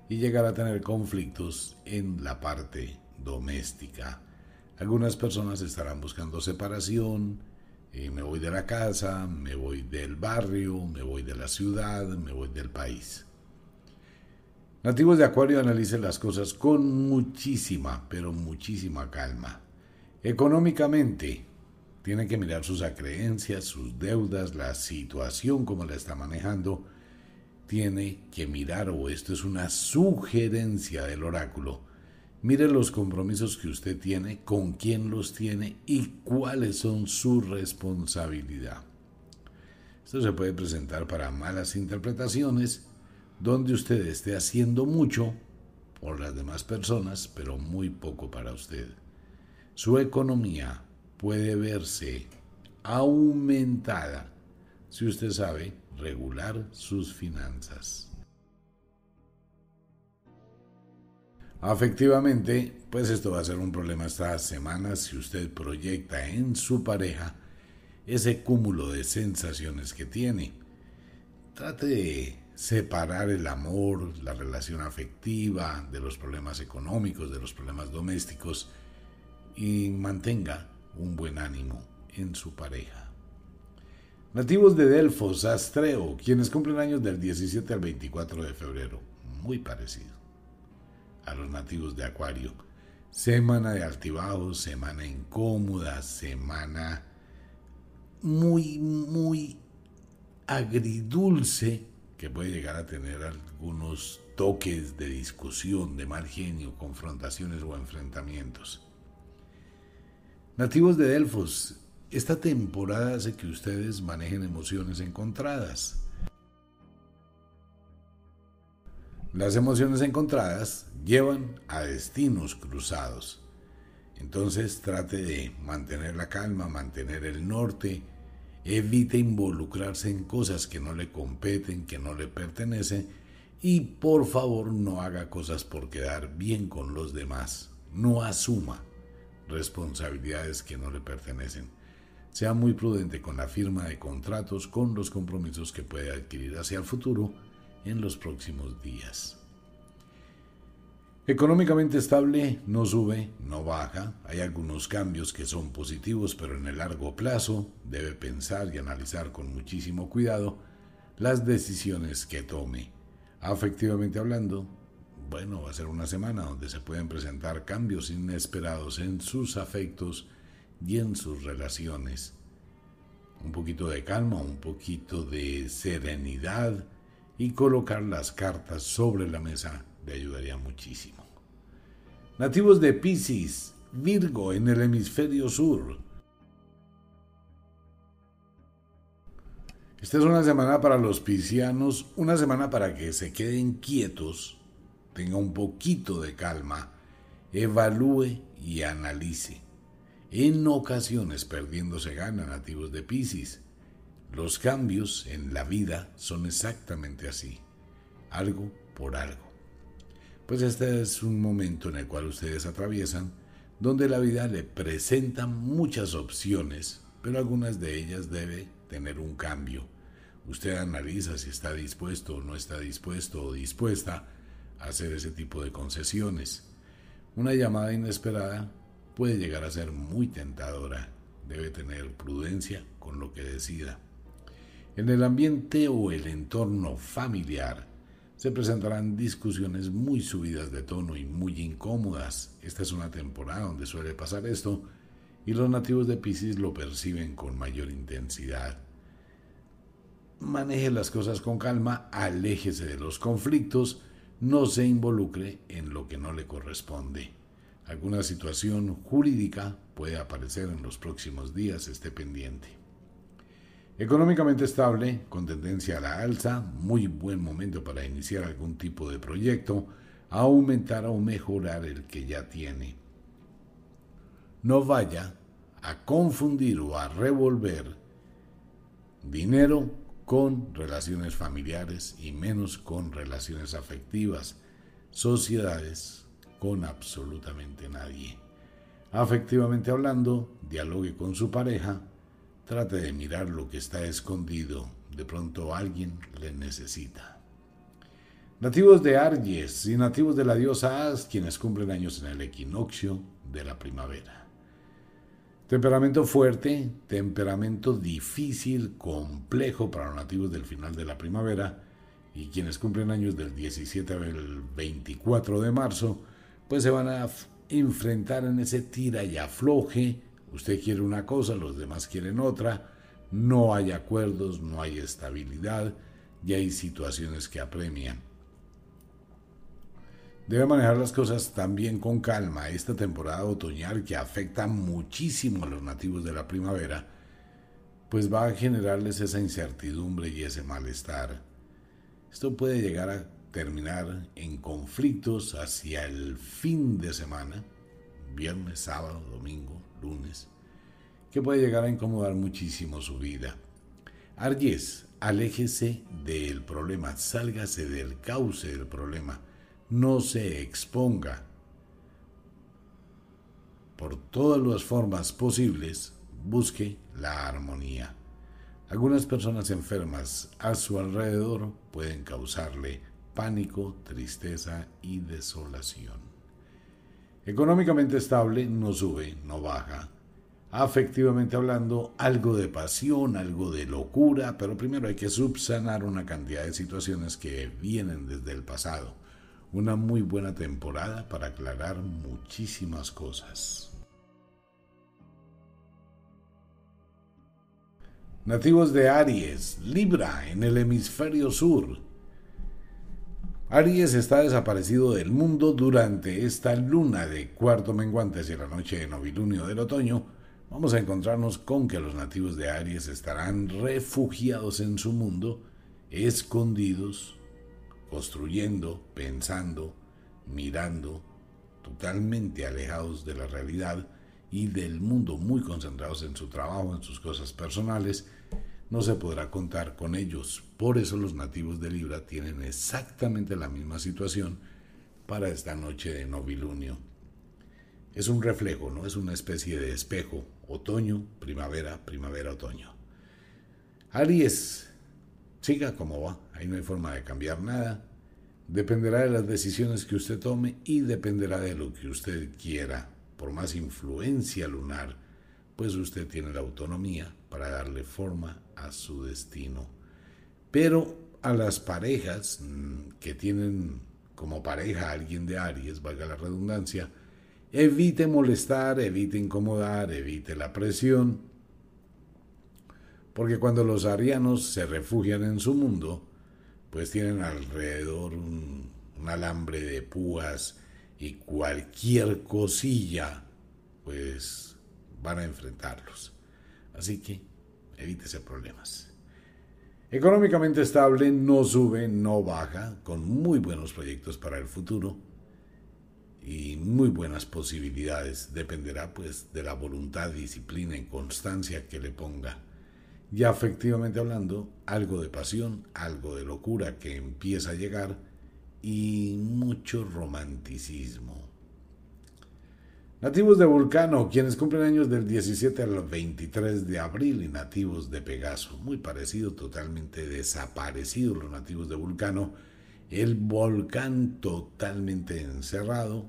Speaker 1: y llegar a tener conflictos en la parte doméstica. Algunas personas estarán buscando separación, eh, me voy de la casa, me voy del barrio, me voy de la ciudad, me voy del país. Nativos de Acuario analicen las cosas con muchísima, pero muchísima calma. Económicamente, tiene que mirar sus acreencias, sus deudas, la situación como la está manejando. tiene que mirar, o esto es una sugerencia del oráculo, mire los compromisos que usted tiene, con quién los tiene y cuáles son su responsabilidad. Esto se puede presentar para malas interpretaciones, donde usted esté haciendo mucho por las demás personas, pero muy poco para usted. Su economía puede verse aumentada si usted sabe regular sus finanzas. Afectivamente, pues esto va a ser un problema estas semanas si usted proyecta en su pareja ese cúmulo de sensaciones que tiene. Trate de separar el amor, la relación afectiva, de los problemas económicos, de los problemas domésticos y mantenga un buen ánimo en su pareja. Nativos de Delfos, Astreo, quienes cumplen años del 17 al 24 de febrero, muy parecido a los nativos de Acuario. Semana de altibajos, semana incómoda, semana muy, muy agridulce que puede llegar a tener algunos toques de discusión, de mal genio, confrontaciones o enfrentamientos. Nativos de Delfos, esta temporada hace que ustedes manejen emociones encontradas. Las emociones encontradas llevan a destinos cruzados. Entonces trate de mantener la calma, mantener el norte, evite involucrarse en cosas que no le competen, que no le pertenecen y por favor no haga cosas por quedar bien con los demás. No asuma responsabilidades que no le pertenecen. Sea muy prudente con la firma de contratos, con los compromisos que puede adquirir hacia el futuro en los próximos días. Económicamente estable, no sube, no baja. Hay algunos cambios que son positivos, pero en el largo plazo debe pensar y analizar con muchísimo cuidado las decisiones que tome. Afectivamente hablando, bueno, va a ser una semana donde se pueden presentar cambios inesperados en sus afectos y en sus relaciones. Un poquito de calma, un poquito de serenidad y colocar las cartas sobre la mesa le ayudaría muchísimo. Nativos de Pisces, Virgo en el hemisferio sur. Esta es una semana para los piscianos, una semana para que se queden quietos, tenga un poquito de calma, evalúe y analice. En ocasiones perdiéndose gana nativos de Pisces. Los cambios en la vida son exactamente así, algo por algo pues este es un momento en el cual ustedes atraviesan donde la vida le presenta muchas opciones, pero algunas de ellas debe tener un cambio. Usted analiza si está dispuesto o no está dispuesto o dispuesta hacer ese tipo de concesiones. Una llamada inesperada puede llegar a ser muy tentadora. Debe tener prudencia con lo que decida. En el ambiente o el entorno familiar, se presentarán discusiones muy subidas de tono y muy incómodas. Esta es una temporada donde suele pasar esto y los nativos de Pisces lo perciben con mayor intensidad. Maneje las cosas con calma, aléjese de los conflictos, no se involucre en lo que no le corresponde. Alguna situación jurídica puede aparecer en los próximos días, esté pendiente. Económicamente estable, con tendencia a la alza, muy buen momento para iniciar algún tipo de proyecto, aumentar o mejorar el que ya tiene. No vaya a confundir o a revolver dinero con relaciones familiares y menos con relaciones afectivas, sociedades con absolutamente nadie. Afectivamente hablando, dialogue con su pareja Trate de mirar lo que está escondido. De pronto alguien le necesita. Nativos de Arges y nativos de la diosa As, quienes cumplen años en el equinoccio de la primavera. Temperamento fuerte, temperamento difícil, complejo para los nativos del final de la primavera y quienes cumplen años del 17 al 24 de marzo, pues se van a enfrentar en ese tira y afloje Usted quiere una cosa, los demás quieren otra, no hay acuerdos, no hay estabilidad y hay situaciones que apremian. Debe manejar las cosas también con calma. Esta temporada otoñal que afecta muchísimo a los nativos de la primavera, pues va a generarles esa incertidumbre y ese malestar. Esto puede llegar a terminar en conflictos hacia el fin de semana, viernes, sábado, domingo, lunes, que puede llegar a incomodar muchísimo su vida. Aries, aléjese del problema, sálgase del cauce del problema, no se exponga. Por todas las formas posibles, busque la armonía. Algunas personas enfermas a su alrededor pueden causarle pánico, tristeza y desolación. Económicamente estable, no sube, no baja. Afectivamente hablando, algo de pasión, algo de locura, pero primero hay que subsanar una cantidad de situaciones que vienen desde el pasado. Una muy buena temporada para aclarar muchísimas cosas. Nativos de Aries, Libra, en el hemisferio sur. Aries está desaparecido del mundo durante esta luna de cuarto menguante hacia la noche de novilunio del otoño. Vamos a encontrarnos con que los nativos de Aries estarán refugiados en su mundo, escondidos, construyendo, pensando, mirando, totalmente alejados de la realidad y del mundo, muy concentrados en su trabajo, en sus cosas personales no se podrá contar con ellos. Por eso los nativos de Libra tienen exactamente la misma situación para esta noche de novilunio. Es un reflejo, ¿no? Es una especie de espejo. Otoño, primavera, primavera, otoño. Aries, siga como va. Ahí no hay forma de cambiar nada. Dependerá de las decisiones que usted tome y dependerá de lo que usted quiera. Por más influencia lunar, pues usted tiene la autonomía para darle forma a su destino. Pero a las parejas mm, que tienen como pareja a alguien de Aries, valga la redundancia, evite molestar, evite incomodar, evite la presión, porque cuando los arianos se refugian en su mundo, pues tienen alrededor un, alambre de púas y cualquier cosilla, pues van a enfrentarlos. Así que evítese problemas. Económicamente estable, no sube, no baja, con muy buenos proyectos para el futuro y muy buenas posibilidades. Dependerá pues de la voluntad, disciplina y constancia que le ponga. Ya efectivamente hablando, algo de pasión, algo de locura que empieza a llegar y mucho romanticismo. Nativos de Vulcano, quienes cumplen años del 17 al 23 de abril y nativos de Pegaso, muy parecido, totalmente desaparecidos los nativos de Vulcano, el volcán totalmente encerrado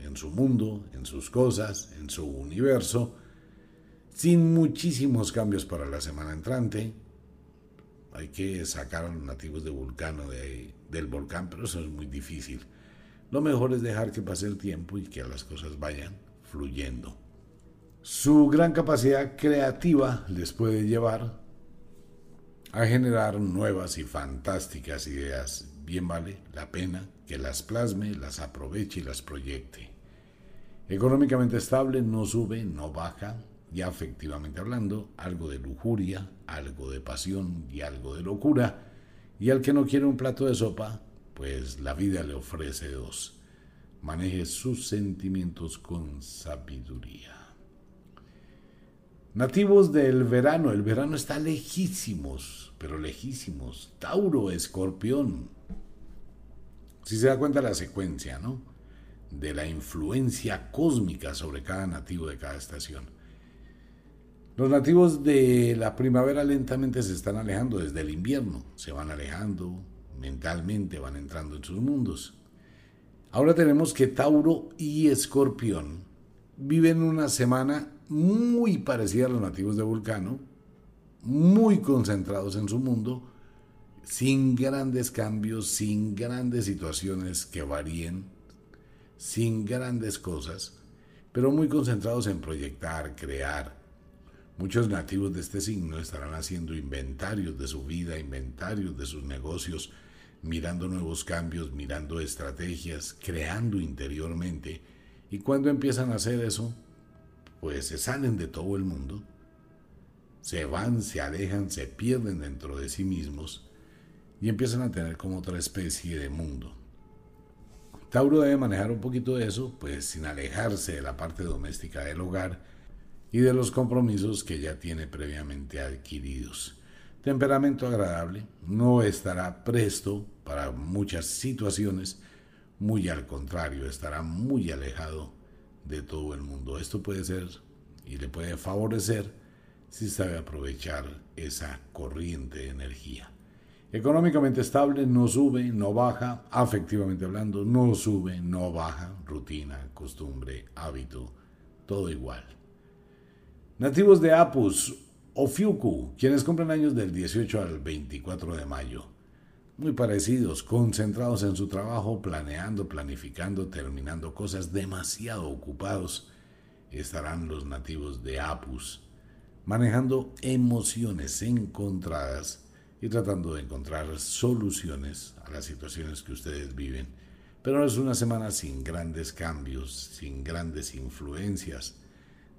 Speaker 1: en su mundo, en sus cosas, en su universo, sin muchísimos cambios para la semana entrante. Hay que sacar a los nativos de Vulcano del volcán, pero eso es muy difícil. Lo mejor es dejar que pase el tiempo y que las cosas vayan fluyendo. Su gran capacidad creativa les puede llevar a generar nuevas y fantásticas ideas. Bien vale la pena que las plasme, las aproveche y las proyecte. Económicamente estable, no sube, no baja, ya efectivamente hablando, algo de lujuria, algo de pasión y algo de locura. Y al que no quiere un plato de sopa, pues la vida le ofrece dos. Maneje sus sentimientos con sabiduría. Nativos del verano, el verano está lejísimos, pero lejísimos. Tauro, escorpión. Si se da cuenta la secuencia, ¿no? De la influencia cósmica sobre cada nativo de cada estación. Los nativos de la primavera lentamente se están alejando desde el invierno, se van alejando, mentalmente van entrando en sus mundos. Ahora tenemos que Tauro y Escorpión viven una semana muy parecida a los nativos de Vulcano, muy concentrados en su mundo, sin grandes cambios, sin grandes situaciones que varíen, sin grandes cosas, pero muy concentrados en proyectar, crear, Muchos nativos de este signo estarán haciendo inventarios de su vida, inventarios de sus negocios, mirando nuevos cambios, mirando estrategias, creando interiormente. Y cuando empiezan a hacer eso, pues se salen de todo el mundo, se van, se alejan, se pierden dentro de sí mismos y empiezan a tener como otra especie de mundo. Tauro debe manejar un poquito de eso, pues sin alejarse de la parte doméstica del hogar, y de los compromisos que ya tiene previamente adquiridos. Temperamento agradable, no estará presto para muchas situaciones, muy al contrario, estará muy alejado de todo el mundo. Esto puede ser y le puede favorecer si sabe aprovechar esa corriente de energía. Económicamente estable, no sube, no baja, afectivamente hablando, no sube, no baja, rutina, costumbre, hábito, todo igual. Nativos de Apus o Fiuku, quienes cumplen años del 18 al 24 de mayo. Muy parecidos, concentrados en su trabajo, planeando, planificando, terminando cosas, demasiado ocupados, estarán los nativos de Apus, manejando emociones encontradas y tratando de encontrar soluciones a las situaciones que ustedes viven. Pero es una semana sin grandes cambios, sin grandes influencias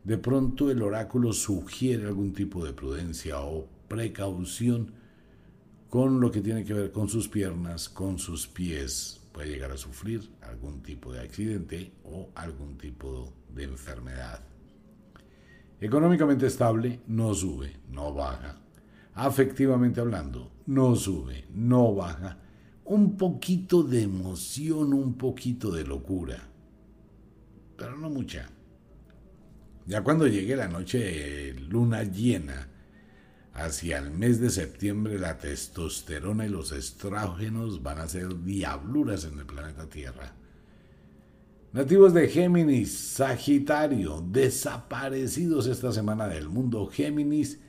Speaker 1: de pronto el oráculo sugiere algún tipo de prudencia o precaución con lo que tiene que ver con sus piernas, con sus pies. Puede llegar a sufrir algún tipo de accidente o algún tipo de enfermedad. Económicamente estable, no sube, no baja. Afectivamente hablando, no sube, no baja. Un poquito de emoción, un poquito de locura, pero no mucha. Ya cuando llegue la noche de luna llena, hacia el mes de septiembre la testosterona y los estrógenos van a ser diabluras en el planeta Tierra. Nativos de Géminis, Sagitario, desaparecidos esta semana del mundo. Géminis,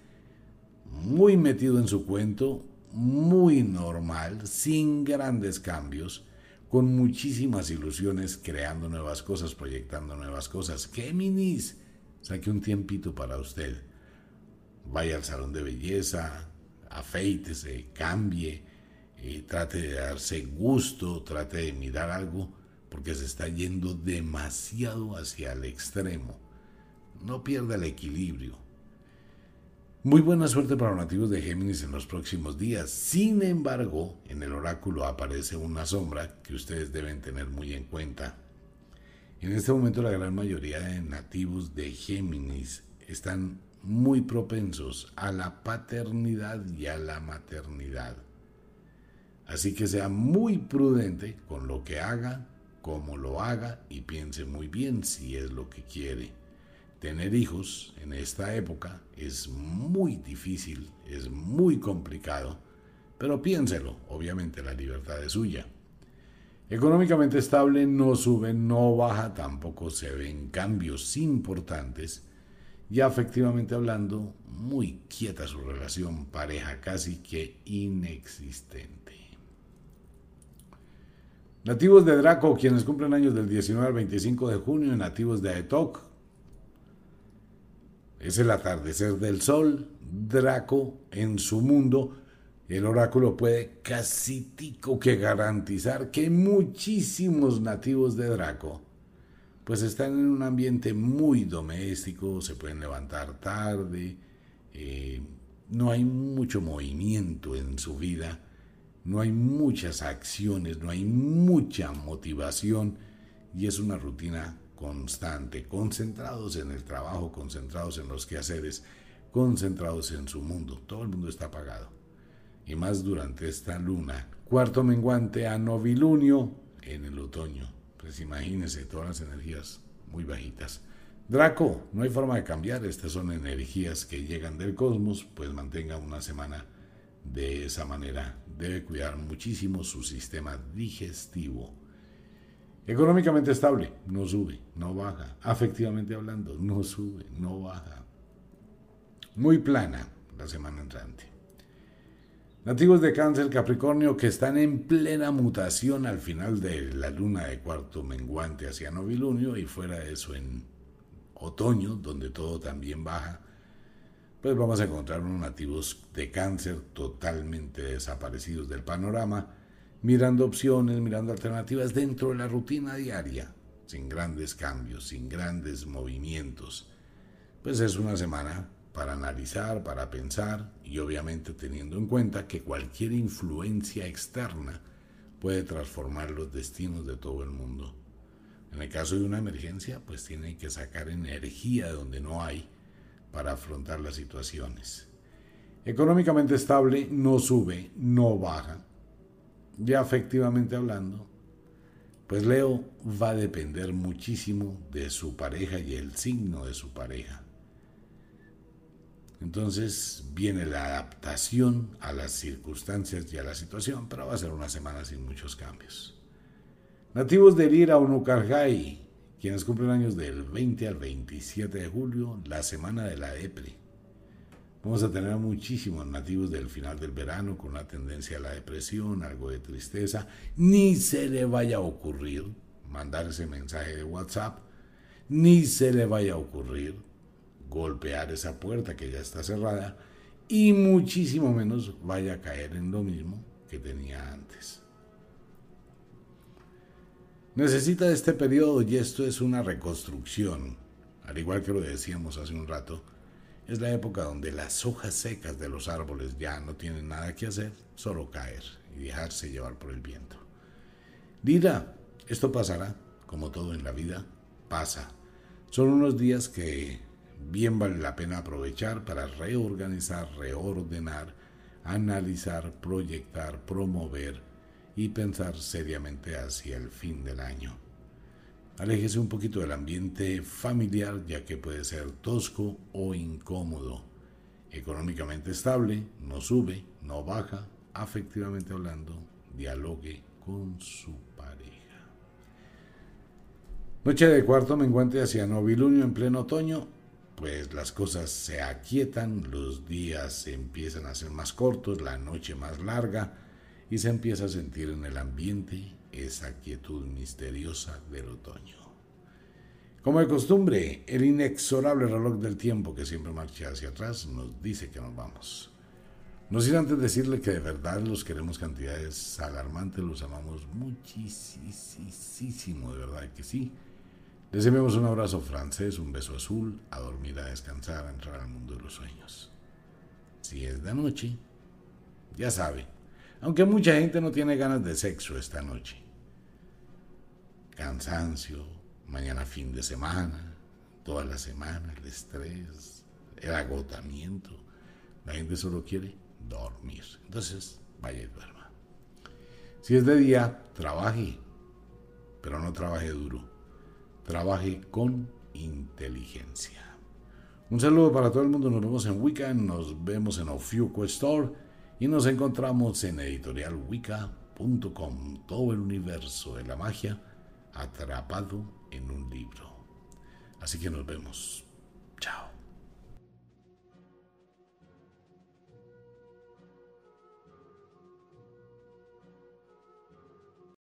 Speaker 1: muy metido en su cuento, muy normal, sin grandes cambios, con muchísimas ilusiones, creando nuevas cosas, proyectando nuevas cosas. Géminis, Saque un tiempito para usted. Vaya al salón de belleza, afeítese, cambie, y trate de darse gusto, trate de mirar algo, porque se está yendo demasiado hacia el extremo. No pierda el equilibrio. Muy buena suerte para los nativos de Géminis en los próximos días. Sin embargo, en el oráculo aparece una sombra que ustedes deben tener muy en cuenta. En este momento la gran mayoría de nativos de Géminis están muy propensos a la paternidad y a la maternidad. Así que sea muy prudente con lo que haga, cómo lo haga y piense muy bien si es lo que quiere. Tener hijos en esta época es muy difícil, es muy complicado, pero piénselo, obviamente la libertad es suya. Económicamente estable, no sube, no baja, tampoco se ven cambios importantes. Ya efectivamente hablando, muy quieta su relación pareja, casi que inexistente. Nativos de Draco, quienes cumplen años del 19 al 25 de junio, nativos de Aetok. Es el atardecer del sol, Draco en su mundo el oráculo puede casi tico que garantizar que muchísimos nativos de Draco pues están en un ambiente muy doméstico, se pueden levantar tarde, eh, no hay mucho movimiento en su vida, no hay muchas acciones, no hay mucha motivación y es una rutina constante, concentrados en el trabajo, concentrados en los quehaceres, concentrados en su mundo, todo el mundo está apagado y más durante esta luna. Cuarto menguante a novilunio en el otoño. Pues imagínense todas las energías muy bajitas. Draco, no hay forma de cambiar, estas son energías que llegan del cosmos, pues mantenga una semana de esa manera. Debe cuidar muchísimo su sistema digestivo. Económicamente estable, no sube, no baja. Afectivamente hablando, no sube, no baja. Muy plana la semana entrante. Nativos de cáncer Capricornio que están en plena mutación al final de la luna de cuarto menguante hacia novilunio y fuera de eso en otoño, donde todo también baja. pues vamos a encontrar unos nativos de cáncer totalmente desaparecidos del panorama, mirando opciones, mirando alternativas dentro de la rutina diaria, sin grandes cambios, sin grandes movimientos. Pues es una semana para analizar, para pensar y obviamente teniendo en cuenta que cualquier influencia externa puede transformar los destinos de todo el mundo. En el caso de una emergencia, pues tiene que sacar energía de donde no hay para afrontar las situaciones. Económicamente estable no sube, no baja. Ya efectivamente hablando, pues Leo va a depender muchísimo de su pareja y el signo de su pareja. Entonces viene la adaptación a las circunstancias y a la situación, pero va a ser una semana sin muchos cambios. Nativos de Lira o Nucarjay, quienes cumplen años del 20 al 27 de julio, la semana de la depre. Vamos a tener muchísimos nativos del final del verano con una tendencia a la depresión, algo de tristeza. Ni se le vaya a ocurrir mandar ese mensaje de WhatsApp, ni se le vaya a ocurrir golpear esa puerta que ya está cerrada y muchísimo menos vaya a caer en lo mismo que tenía antes. Necesita este periodo y esto es una reconstrucción, al igual que lo decíamos hace un rato, es la época donde las hojas secas de los árboles ya no tienen nada que hacer, solo caer y dejarse llevar por el viento. Dida, esto pasará, como todo en la vida, pasa. Son unos días que bien vale la pena aprovechar para reorganizar, reordenar, analizar, proyectar, promover y pensar seriamente hacia el fin del año. Aléjese un poquito del ambiente familiar ya que puede ser tosco o incómodo. Económicamente estable, no sube, no baja, afectivamente hablando, dialogue con su pareja. Noche de cuarto me encuentre hacia novilunio en pleno otoño pues las cosas se aquietan, los días se empiezan a ser más cortos, la noche más larga y se empieza a sentir en el ambiente esa quietud misteriosa del otoño. Como de costumbre, el inexorable reloj del tiempo que siempre marcha hacia atrás nos dice que nos vamos. No sin antes decirle que de verdad los queremos cantidades alarmantes, los amamos muchísimo, de verdad que sí. Les enviamos un abrazo francés, un beso azul, a dormir, a descansar, a entrar al mundo de los sueños. Si es de noche, ya sabe, aunque mucha gente no tiene ganas de sexo esta noche. Cansancio, mañana fin de semana, toda la semana, el estrés, el agotamiento. La gente solo quiere dormir. Entonces, vaya y duerma. Si es de día, trabaje, pero no trabaje duro trabaje con inteligencia. Un saludo para todo el mundo, nos vemos en Wicca, nos vemos en Ofiuco Store y nos encontramos en editorialwicca.com, todo el universo de la magia atrapado en un libro. Así que nos vemos.